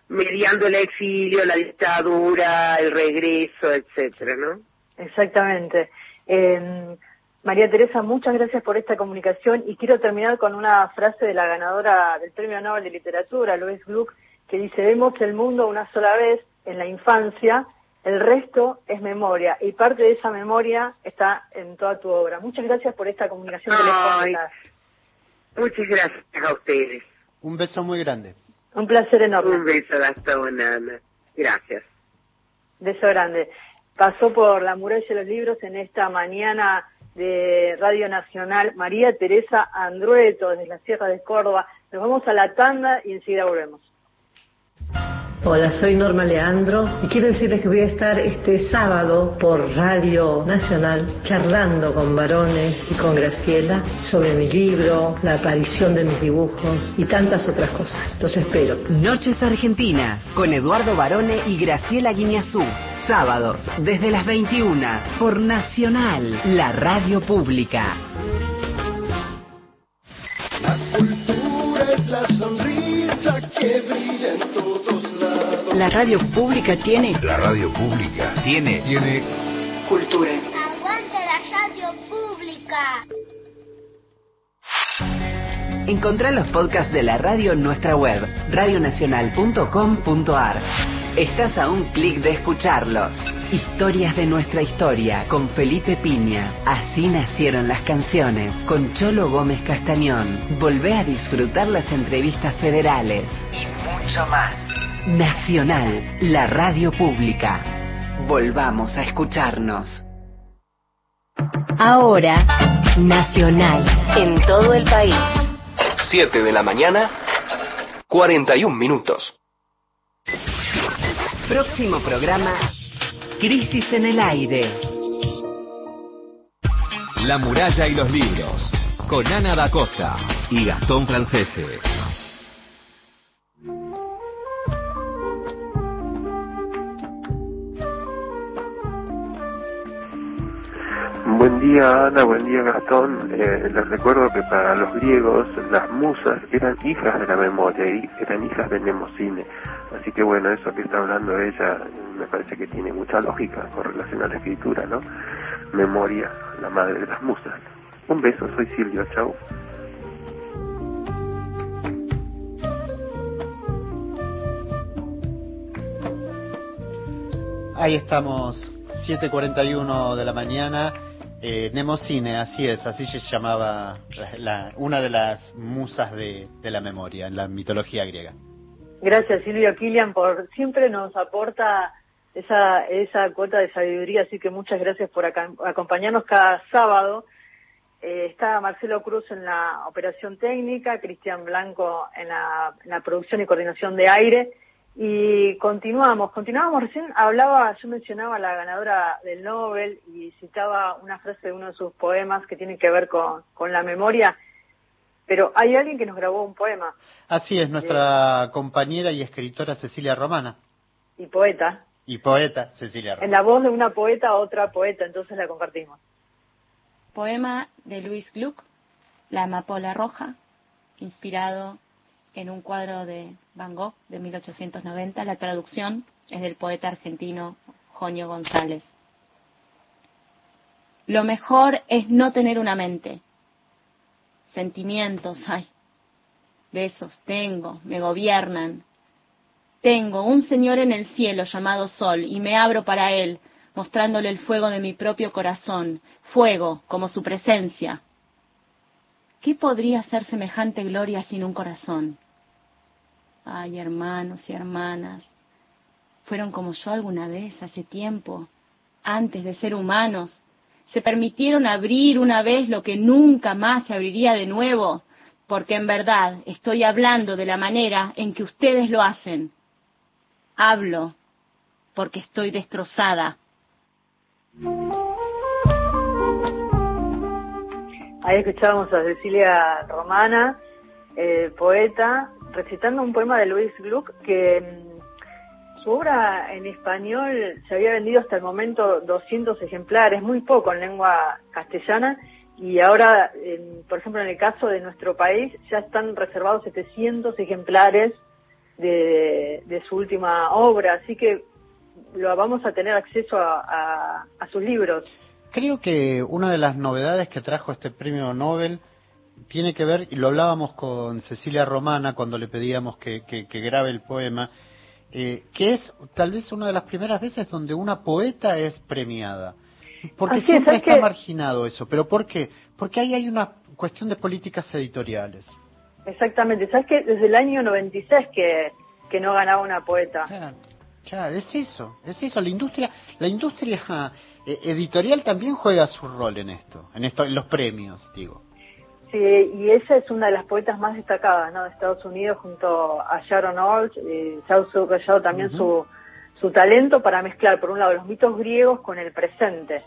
Speaker 4: mediando el exilio, la dictadura, el regreso, etcétera, ¿no?
Speaker 2: Exactamente. Eh, María Teresa, muchas gracias por esta comunicación y quiero terminar con una frase de la ganadora del Premio Nobel de Literatura, Louise Gluck, que dice, vemos el mundo una sola vez en la infancia, el resto es memoria y parte de esa memoria está en toda tu obra. Muchas gracias por esta comunicación telefónica.
Speaker 4: Muchas gracias a ustedes.
Speaker 3: Un beso muy grande.
Speaker 2: Un placer enorme.
Speaker 4: Un beso, Gastón, Ana. Gracias.
Speaker 2: Beso grande. Pasó por la muralla de los libros en esta mañana de Radio Nacional María Teresa Andrueto desde la Sierra de Córdoba. Nos vamos a la tanda y enseguida volvemos.
Speaker 6: Hola, soy Norma Leandro y quiero decirles que voy a estar este sábado por Radio Nacional charlando con varones y con Graciela sobre mi libro, la aparición de mis dibujos y tantas otras cosas. Los espero.
Speaker 7: Noches Argentinas con Eduardo Barone y Graciela Guiñazú. Sábados desde las 21 por Nacional, la radio pública.
Speaker 8: La cultura es la sonrisa que brilla.
Speaker 7: La radio pública tiene
Speaker 1: La radio pública
Speaker 9: Tiene.
Speaker 1: tiene
Speaker 7: cultura.
Speaker 10: ¡Aguante la radio pública!
Speaker 7: Encontrá los podcasts de la radio en nuestra web, radionacional.com.ar. Estás a un clic de escucharlos. Historias de nuestra historia con Felipe Piña. Así nacieron las canciones con Cholo Gómez Castañón. Volvé a disfrutar las entrevistas federales y mucho más. Nacional, la radio pública. Volvamos a escucharnos.
Speaker 9: Ahora, Nacional, en todo el país.
Speaker 11: 7 de la mañana, 41 minutos.
Speaker 7: Próximo programa, Crisis en el Aire.
Speaker 12: La muralla y los libros, con Ana da Costa y Gastón Francese.
Speaker 13: Buen día Ana, buen día Gastón. Eh, les recuerdo que para los griegos las musas eran hijas de la memoria eran hijas de Nemocine. Así que bueno, eso que está hablando ella me parece que tiene mucha lógica con relación a la escritura, ¿no? Memoria, la madre de las musas. Un beso, soy Silvio, chau.
Speaker 3: Ahí estamos, 7.41 de la mañana. Eh, Nemocine, así es, así se llamaba la- la- una de las musas de, la memoria en la mitología griega.
Speaker 2: Gracias Silvio Kilian por siempre nos aporta esa esa cuota de sabiduría, así que muchas gracias por acá- acompañarnos cada sábado. Eh, está Marcelo Cruz en la operación técnica, Cristian Blanco en la, en la producción y coordinación de aire y continuamos, continuamos recién hablaba, yo mencionaba a la ganadora del Nobel y citaba una frase de uno de sus poemas que tiene que ver con, con la memoria, pero hay alguien que nos grabó un poema
Speaker 3: Así es, nuestra compañera y escritora Cecilia Romana
Speaker 2: y poeta.
Speaker 3: y poeta Cecilia
Speaker 2: En
Speaker 3: Romana.
Speaker 2: la voz de una poeta, otra poeta, entonces la compartimos.
Speaker 14: Poema de Luis Gluck, La amapola roja, inspirado en un cuadro de Van de 1890. La traducción es del poeta argentino Joño González. Lo mejor es no tener una mente. Sentimientos, [LAUGHS] ay, de esos tengo, me gobiernan. Tengo un Señor en el cielo llamado Sol y me abro para Él, mostrándole el fuego de mi propio corazón, fuego como su presencia. ¿Qué podría ser semejante gloria sin un corazón? Ay, hermanos y hermanas, fueron como yo alguna vez, hace tiempo, antes de ser humanos. Se permitieron abrir una vez lo que nunca más se abriría de nuevo, porque en verdad estoy hablando de la manera en que ustedes lo hacen. Hablo porque estoy destrozada.
Speaker 2: Ahí escuchábamos a Cecilia Romana, eh, poeta, recitando un poema de Luis Gluck que mm, su obra en español se había vendido hasta el momento 200 ejemplares, muy poco en lengua castellana, y ahora, por ejemplo, en el caso de nuestro país, ya están reservados 700 ejemplares de, de su última obra, así que lo vamos a tener acceso a, a- a sus libros.
Speaker 3: Creo que una de las novedades que trajo este premio Nobel tiene que ver, y lo hablábamos con Cecilia Romana cuando le pedíamos que, que- que grabe el poema, eh, que es tal vez una de las primeras veces donde una poeta es premiada. Porque
Speaker 2: Así
Speaker 3: siempre
Speaker 2: es
Speaker 3: está
Speaker 2: que-
Speaker 3: marginado eso. ¿Pero por qué? Porque ahí hay una cuestión de políticas editoriales.
Speaker 2: Exactamente, sabes que desde el año 96 que, que no ganaba una poeta.
Speaker 3: Claro, es eso, es eso. La industria, la industria eh, editorial también juega su rol en esto, en esto, en los premios, digo.
Speaker 2: Sí, y ella es una de las poetas más destacadas ¿no? de Estados Unidos junto a Sharon Olds. Eh, se ha subrayado también su, su talento para mezclar, por un lado, los mitos griegos con el presente.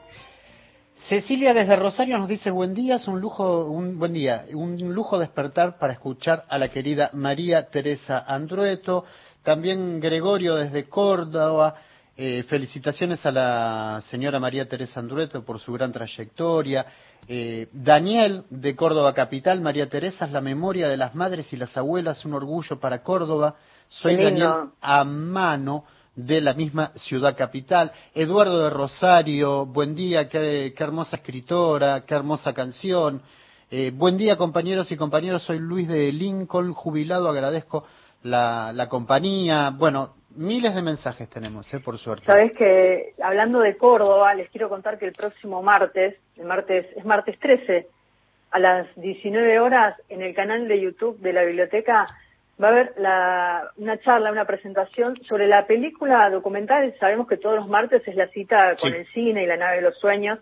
Speaker 3: Cecilia desde Rosario nos dice buen día, es un lujo, un buen día, un lujo despertar para escuchar a la querida María Teresa Andrueto, también Gregorio desde Córdoba, eh, felicitaciones a la señora María Teresa Andrueto por su gran trayectoria, eh, Daniel de Córdoba Capital, María Teresa es la memoria de las madres y las abuelas, un orgullo para Córdoba, soy. Daniel Amano de la misma ciudad capital. Eduardo de Rosario, buen día, qué, qué hermosa escritora, qué hermosa canción. Eh, buen día compañeros y compañeras, soy Luis de Lincoln, jubilado, agradezco la, la compañía. Bueno, miles de mensajes tenemos, ¿eh? por suerte.
Speaker 2: Sabes que hablando de Córdoba, les quiero contar que el próximo martes, el martes es martes 13, a las 19 horas en el canal de YouTube de la biblioteca va a haber la, una charla, una presentación sobre la película documental. Sabemos que todos los martes es la cita con
Speaker 3: Sí.
Speaker 2: el cine y la nave de los sueños.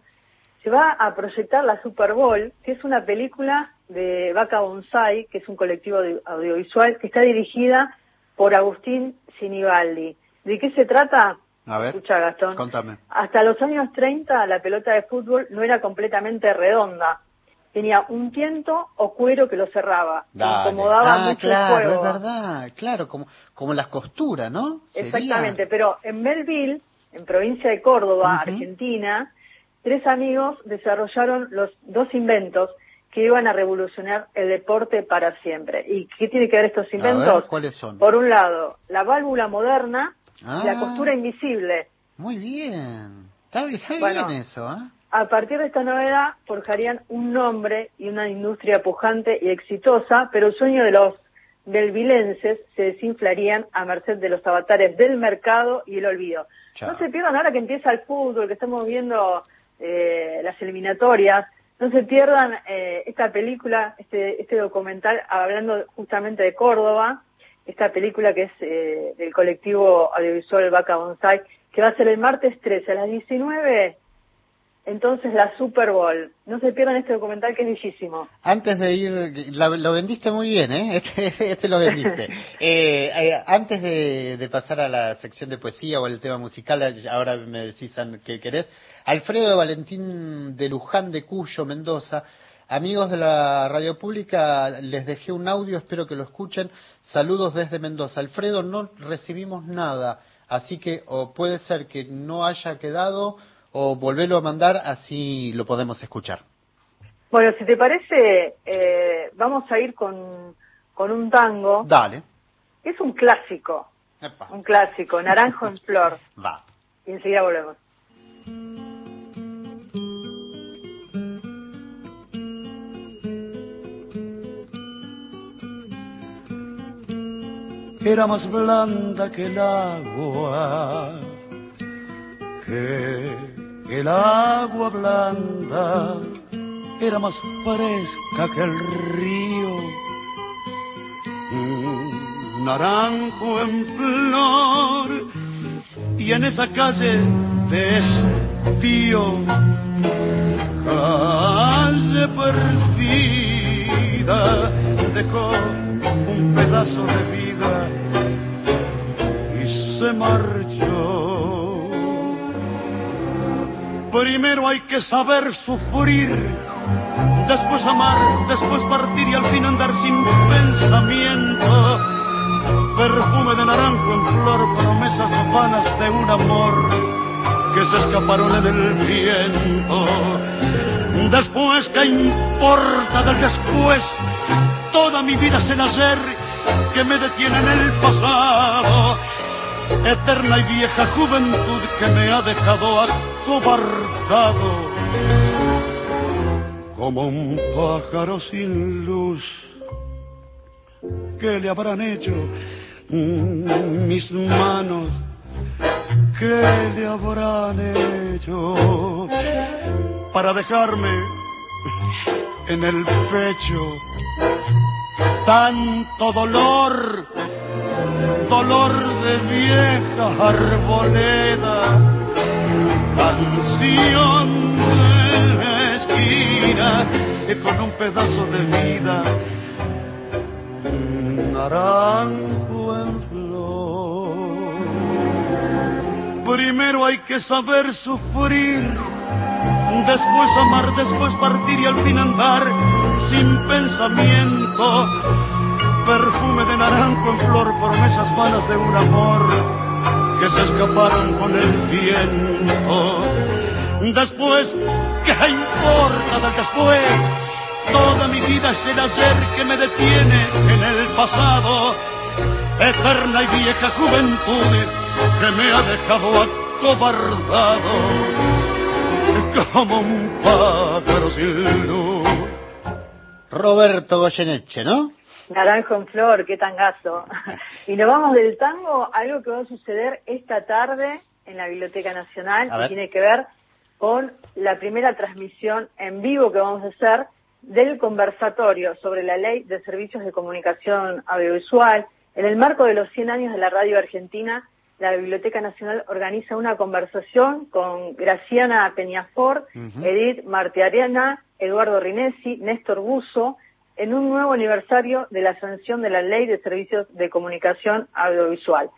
Speaker 2: Se va a proyectar la Super Bowl, que es una película de Vaca Bonsai, que es un colectivo audio- audiovisual que está dirigida por Agustín Sinibaldi. ¿De qué se trata?
Speaker 3: A ver,
Speaker 2: Escucha, Gastón.
Speaker 3: contame.
Speaker 2: Hasta los años 30 la pelota de fútbol no era completamente redonda. Tenía un tiento o cuero que lo cerraba.
Speaker 3: Dale.
Speaker 2: Incomodaba
Speaker 3: ah,
Speaker 2: mucho
Speaker 3: claro,
Speaker 2: el
Speaker 3: es
Speaker 2: juego.
Speaker 3: verdad, claro, como, como las costuras, ¿no? Sería-
Speaker 2: Exactamente, pero en Melville, en provincia de Córdoba. Argentina, tres amigos desarrollaron los dos inventos que iban a revolucionar el deporte para siempre. ¿Y qué tiene que ver estos
Speaker 3: ver,
Speaker 2: inventos?
Speaker 3: ¿cuáles son?
Speaker 2: Por un lado, la válvula moderna y
Speaker 3: Ah.
Speaker 2: la costura invisible.
Speaker 3: Muy bien, está, bien- está
Speaker 2: Bueno.
Speaker 3: bien eso, ¿eh?
Speaker 2: A partir de esta novedad forjarían un nombre y una industria pujante y exitosa, pero el sueño de los belvilenses se desinflarían a merced de los avatares del mercado y el olvido.
Speaker 3: Chao.
Speaker 2: No se pierdan ahora que empieza el fútbol, que estamos viendo eh, las eliminatorias, no se pierdan eh, esta película, este, este documental hablando justamente de Córdoba, esta película que es eh, del colectivo audiovisual Vaca Bonsai, que va a ser el martes 13 a las 19 entonces la Super Bowl. No se pierdan este documental que es bellísimo.
Speaker 3: Antes de ir, la- lo vendiste muy bien, ¿eh? [LAUGHS] Este, este lo vendiste. [LAUGHS] Eh, eh, antes de, de pasar a la sección de poesía o el tema musical, ahora me decís qué querés. Alfredo Valentín de Luján de Cuyo, Mendoza. Amigos de la radio pública, les dejé un audio, espero que lo escuchen. Saludos desde Mendoza. Alfredo, no recibimos nada, así que o puede ser que no haya quedado o volverlo a mandar, así lo podemos escuchar.
Speaker 2: Bueno, si te parece, eh, vamos a ir con, con un tango.
Speaker 3: Dale.
Speaker 2: Es un clásico,
Speaker 3: Epa.
Speaker 2: un clásico, Naranjo en Flor. [LAUGHS]
Speaker 3: Va.
Speaker 2: Y enseguida volvemos.
Speaker 15: era más blanda que el agua, que el agua blanda era más fresca que el río. Un naranjo en flor y en esa calle de estío, calle perdida, dejó un pedazo de vida y se marchó. Primero hay que saber sufrir, después amar, después partir y al fin andar sin pensamiento. Perfume de naranjo en flor, promesas vanas de un amor que se escaparon en el viento. Después, ¿qué importa del después? Toda mi vida es el ayer que me detiene en el pasado. Eterna y vieja juventud que me ha dejado acobardado. Como un pájaro sin luz. ¿Qué le habrán hecho mm, mis manos? ¿Qué le habrán hecho para dejarme en el pecho tanto dolor, dolor de vieja arboleda, canción de esquina que con un pedazo de vida, naranjo en flor. Primero hay que saber sufrir, después amar, después partir y al fin andar sin pensamiento. Perfume de naranjo en flor, promesas vanas de un amor que se escaparon con el viento. Después, ¿qué importa del después? Toda mi vida es el ayer que me detiene en el pasado. Eterna y vieja juventud que me ha dejado acobardado como un pájaro sin.
Speaker 3: Roberto Goyeneche, ¿no?
Speaker 2: Naranjo en flor, qué tangazo. [LAUGHS] Y nos vamos del tango a algo que va a suceder esta tarde en la Biblioteca Nacional y tiene que ver con la primera transmisión en vivo que vamos a hacer del conversatorio sobre la ley de servicios de comunicación audiovisual. En el marco de los 100 años de la radio argentina, la Biblioteca Nacional organiza una conversación con Graciana Peñafort,
Speaker 16: Ujú.
Speaker 2: Edith Martiarena, Eduardo Rinesi, Néstor Buzo, en un nuevo aniversario de la sanción de la Ley de Servicios de Comunicación Audiovisual.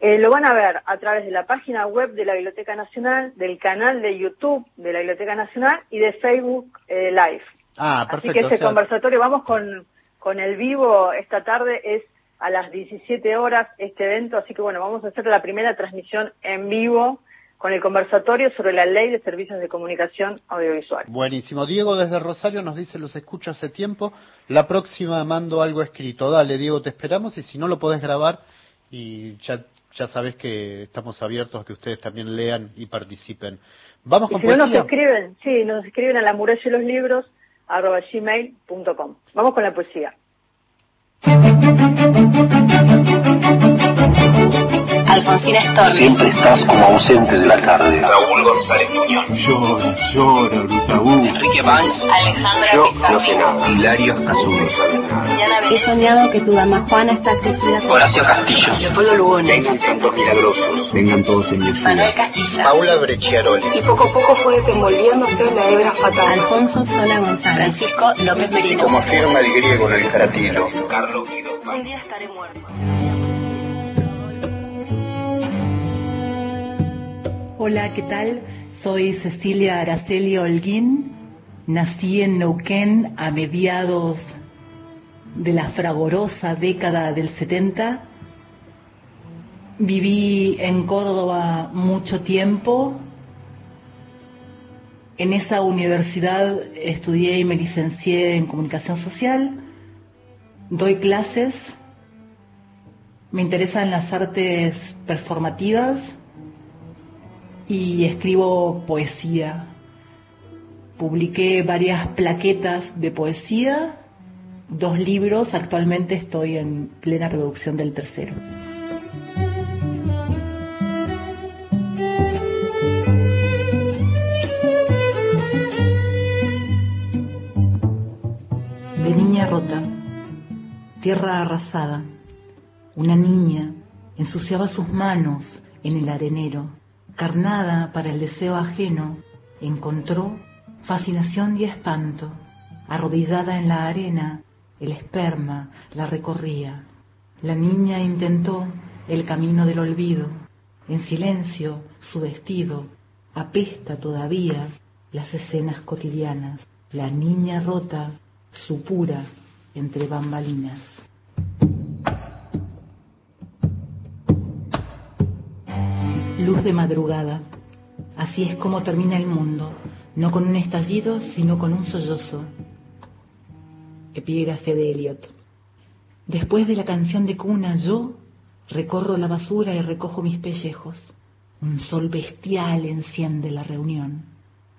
Speaker 2: Eh, lo van a ver a través de la página web de la Biblioteca Nacional, del canal de YouTube de la Biblioteca Nacional y de Facebook eh, Live.
Speaker 3: Ah,
Speaker 2: Así
Speaker 3: perfecto.
Speaker 2: que ese
Speaker 3: o sea,
Speaker 2: conversatorio, vamos con, con el vivo esta tarde, es a las 17 horas este evento, así que bueno, vamos a hacer la primera transmisión en vivo con el conversatorio sobre la ley de servicios de comunicación audiovisual.
Speaker 3: Buenísimo. Diego desde Rosario nos dice, los escucho hace tiempo, la próxima mando algo escrito. Dale, Diego, te esperamos y si no lo podés grabar y ya, ya sabes que estamos abiertos a que ustedes también lean y participen. Vamos
Speaker 2: Y
Speaker 3: con
Speaker 2: si no nos
Speaker 3: poesía.
Speaker 2: escriben, sí, nos escriben a la muralla de los libros arroba gmail.com. Vamos con la poesía. [LAUGHS]
Speaker 9: Alfonsina Storni.
Speaker 17: Siempre estás como ausente de la tarde.
Speaker 11: Raúl González Muñoz.
Speaker 17: Llora, llora, Brutaú.
Speaker 11: Enrique Banks.
Speaker 9: Alejandra
Speaker 11: Yo
Speaker 9: Pizarro.
Speaker 11: no sé nada.
Speaker 17: Hilario Azul.
Speaker 14: He soñado que tu dama Juana está crecida
Speaker 11: Horacio Castillo.
Speaker 9: Leopoldo Lugones.
Speaker 11: Vengan santos milagrosos.
Speaker 17: Vengan todos en mi
Speaker 9: Manuel Castilla.
Speaker 1: Paula Brecciaroli.
Speaker 14: y poco a poco fue desenvolviéndose la hebra fatal.
Speaker 6: Alfonso Sola González.
Speaker 9: Francisco López Merino.
Speaker 1: Como afirma el griego en el caratilo.
Speaker 11: Carlos Guido.
Speaker 14: Un día estaré muerto.
Speaker 18: Hola, ¿qué tal? Soy Cecilia Araceli Holguín. Nací en Neuquén a mediados de la fragorosa década del 70. Viví en Córdoba mucho tiempo. En esa universidad estudié y me licencié en comunicación social. Doy clases. Me interesan las artes performativas y escribo poesía. Publiqué varias plaquetas de poesía, dos libros, actualmente estoy en plena producción del tercero. De niña rota, tierra arrasada, una niña ensuciaba sus manos en el arenero carnada para el deseo ajeno, encontró fascinación y espanto. Arrodillada en la arena, el esperma la recorría. La niña intentó el camino del olvido. En silencio, su vestido apesta todavía las escenas cotidianas. La niña rota, supura entre bambalinas. Luz de madrugada. Así es como termina el mundo, no con un estallido, sino con un sollozo. Epígrafe de Eliot. Después de la canción de cuna, yo recorro la basura y recojo mis pellejos. Un sol bestial enciende la reunión.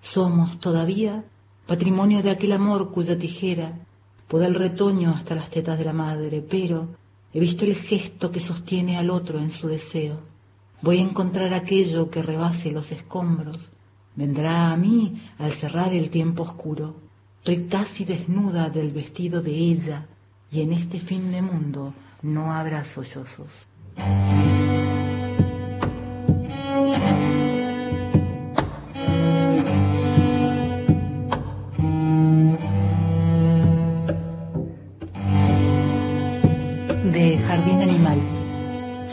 Speaker 18: Somos todavía patrimonio de aquel amor cuya tijera poda el retoño hasta las tetas de la madre, pero he visto el gesto que sostiene al otro en su deseo. Voy a encontrar aquello que rebase los escombros. Vendrá a mí al cerrar el tiempo oscuro. Estoy casi desnuda del vestido de ella y en este fin de mundo no habrá sollozos.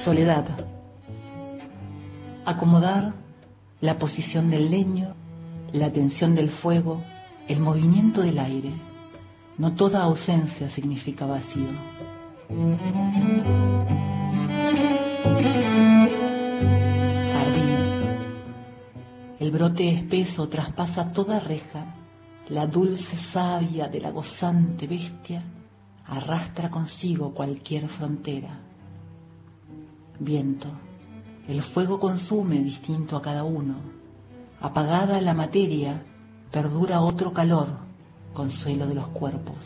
Speaker 18: Soledad. Acomodar la posición del leño, la tensión del fuego, el movimiento del aire. No toda ausencia significa vacío. Jardín. El brote espeso traspasa toda reja. La dulce savia de la gozante bestia arrastra consigo cualquier frontera. Viento. El fuego consume distinto a cada uno. Apagada la materia, perdura otro calor, consuelo de los cuerpos.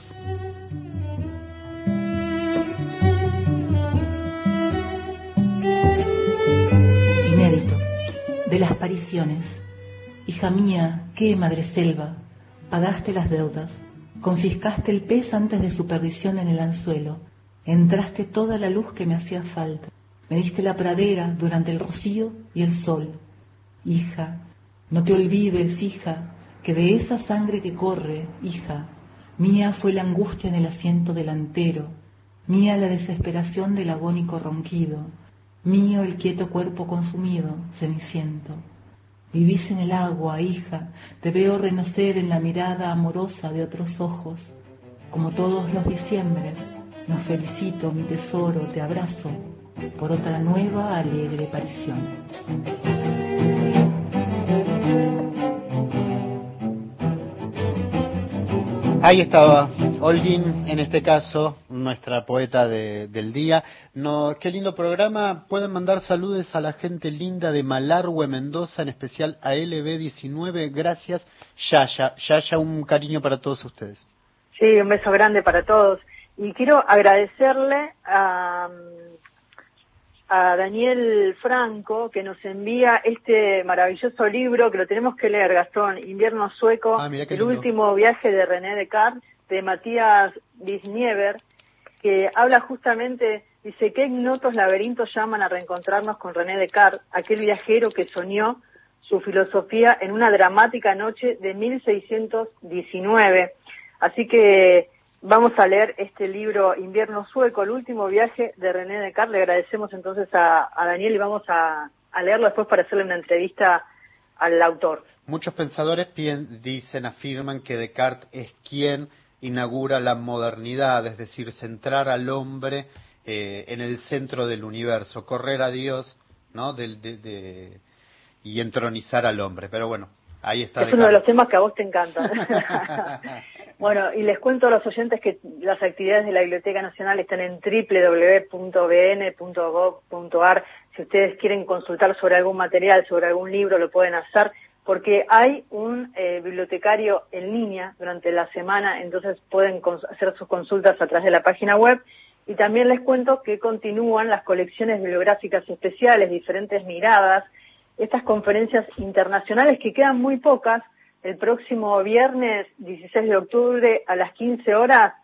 Speaker 18: Inédito, de las pariciones. Hija mía, qué madre selva, pagaste las deudas, confiscaste el pez antes de su perdición en el anzuelo, entraste toda la luz que me hacía falta me diste la pradera durante el rocío y el sol. Hija, no te olvides, hija, que de esa sangre que corre, hija, mía fue la angustia en el asiento delantero, mía la desesperación del agónico ronquido, mío el quieto cuerpo consumido, ceniciento. Vivís en el agua, hija, te veo renacer en la mirada amorosa de otros ojos. Como todos los diciembres, nos felicito, mi tesoro, te abrazo, por otra nueva alegre aparición.
Speaker 3: Ahí estaba Olguín, en este caso, nuestra poeta de- del día. No, qué lindo programa. Pueden mandar saludos a la gente linda de Malargüe, Mendoza, en especial a LB19. Gracias, Yaya. Yaya, un cariño para todos ustedes.
Speaker 2: Sí, un beso grande para todos. Y quiero agradecerle a, a Daniel Franco que nos envía este maravilloso libro que lo tenemos que leer, Gastón, Invierno Sueco,
Speaker 3: Ah,
Speaker 2: el último viaje de René Descartes, de Matías Bisniever, que habla justamente, dice, qué ignotos laberintos llaman a reencontrarnos con René Descartes, aquel viajero que soñó su filosofía en una dramática noche de 1619. Así que vamos a leer este libro Invierno Sueco, el último viaje de René Descartes. Le agradecemos entonces a, a Daniel y vamos a, a leerlo después para hacerle una entrevista al autor.
Speaker 3: Muchos pensadores dicen, afirman que Descartes es quien inaugura la modernidad, es decir, centrar al hombre eh, en el centro del universo, correr a Dios, ¿no? Del- de- de- y entronizar al hombre. Pero bueno, ahí está
Speaker 2: Es uno de los temas que a vos te encantan. [LAUGHS] bueno, y les cuento a los oyentes que las actividades de la Biblioteca Nacional están en www.bn.gov.ar. Si ustedes quieren consultar sobre algún material, sobre algún libro, lo pueden hacer, porque hay un eh, bibliotecario en línea durante la semana, entonces pueden hacer sus consultas a través de la página web. Y también les cuento que continúan las colecciones bibliográficas especiales, diferentes miradas, estas conferencias internacionales que quedan muy pocas. El próximo viernes 16 de octubre a las 15 horas,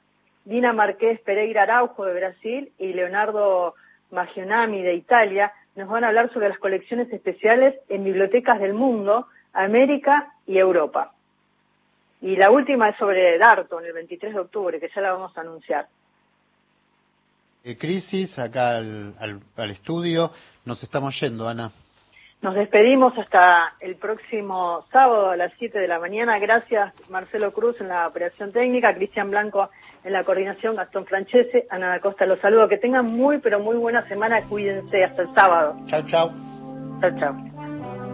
Speaker 2: Dina Marqués Pereira Araujo de Brasil y Leonardo Magionami de Italia nos van a hablar sobre las colecciones especiales en bibliotecas del mundo, América y Europa. Y la última es sobre Darton, el 23 de octubre, que ya la vamos a anunciar.
Speaker 3: Eh, crisis, acá al, al- al estudio. Nos estamos yendo, Ana.
Speaker 2: Nos despedimos hasta el próximo sábado a las 7 de la mañana. Gracias Marcelo Cruz en la operación técnica, Cristian Blanco en la coordinación, Gastón Francese, Ana da Costa los saludo. Que tengan muy pero muy buena semana. Cuídense hasta el sábado.
Speaker 3: Chao, chao.
Speaker 2: Chao, chao.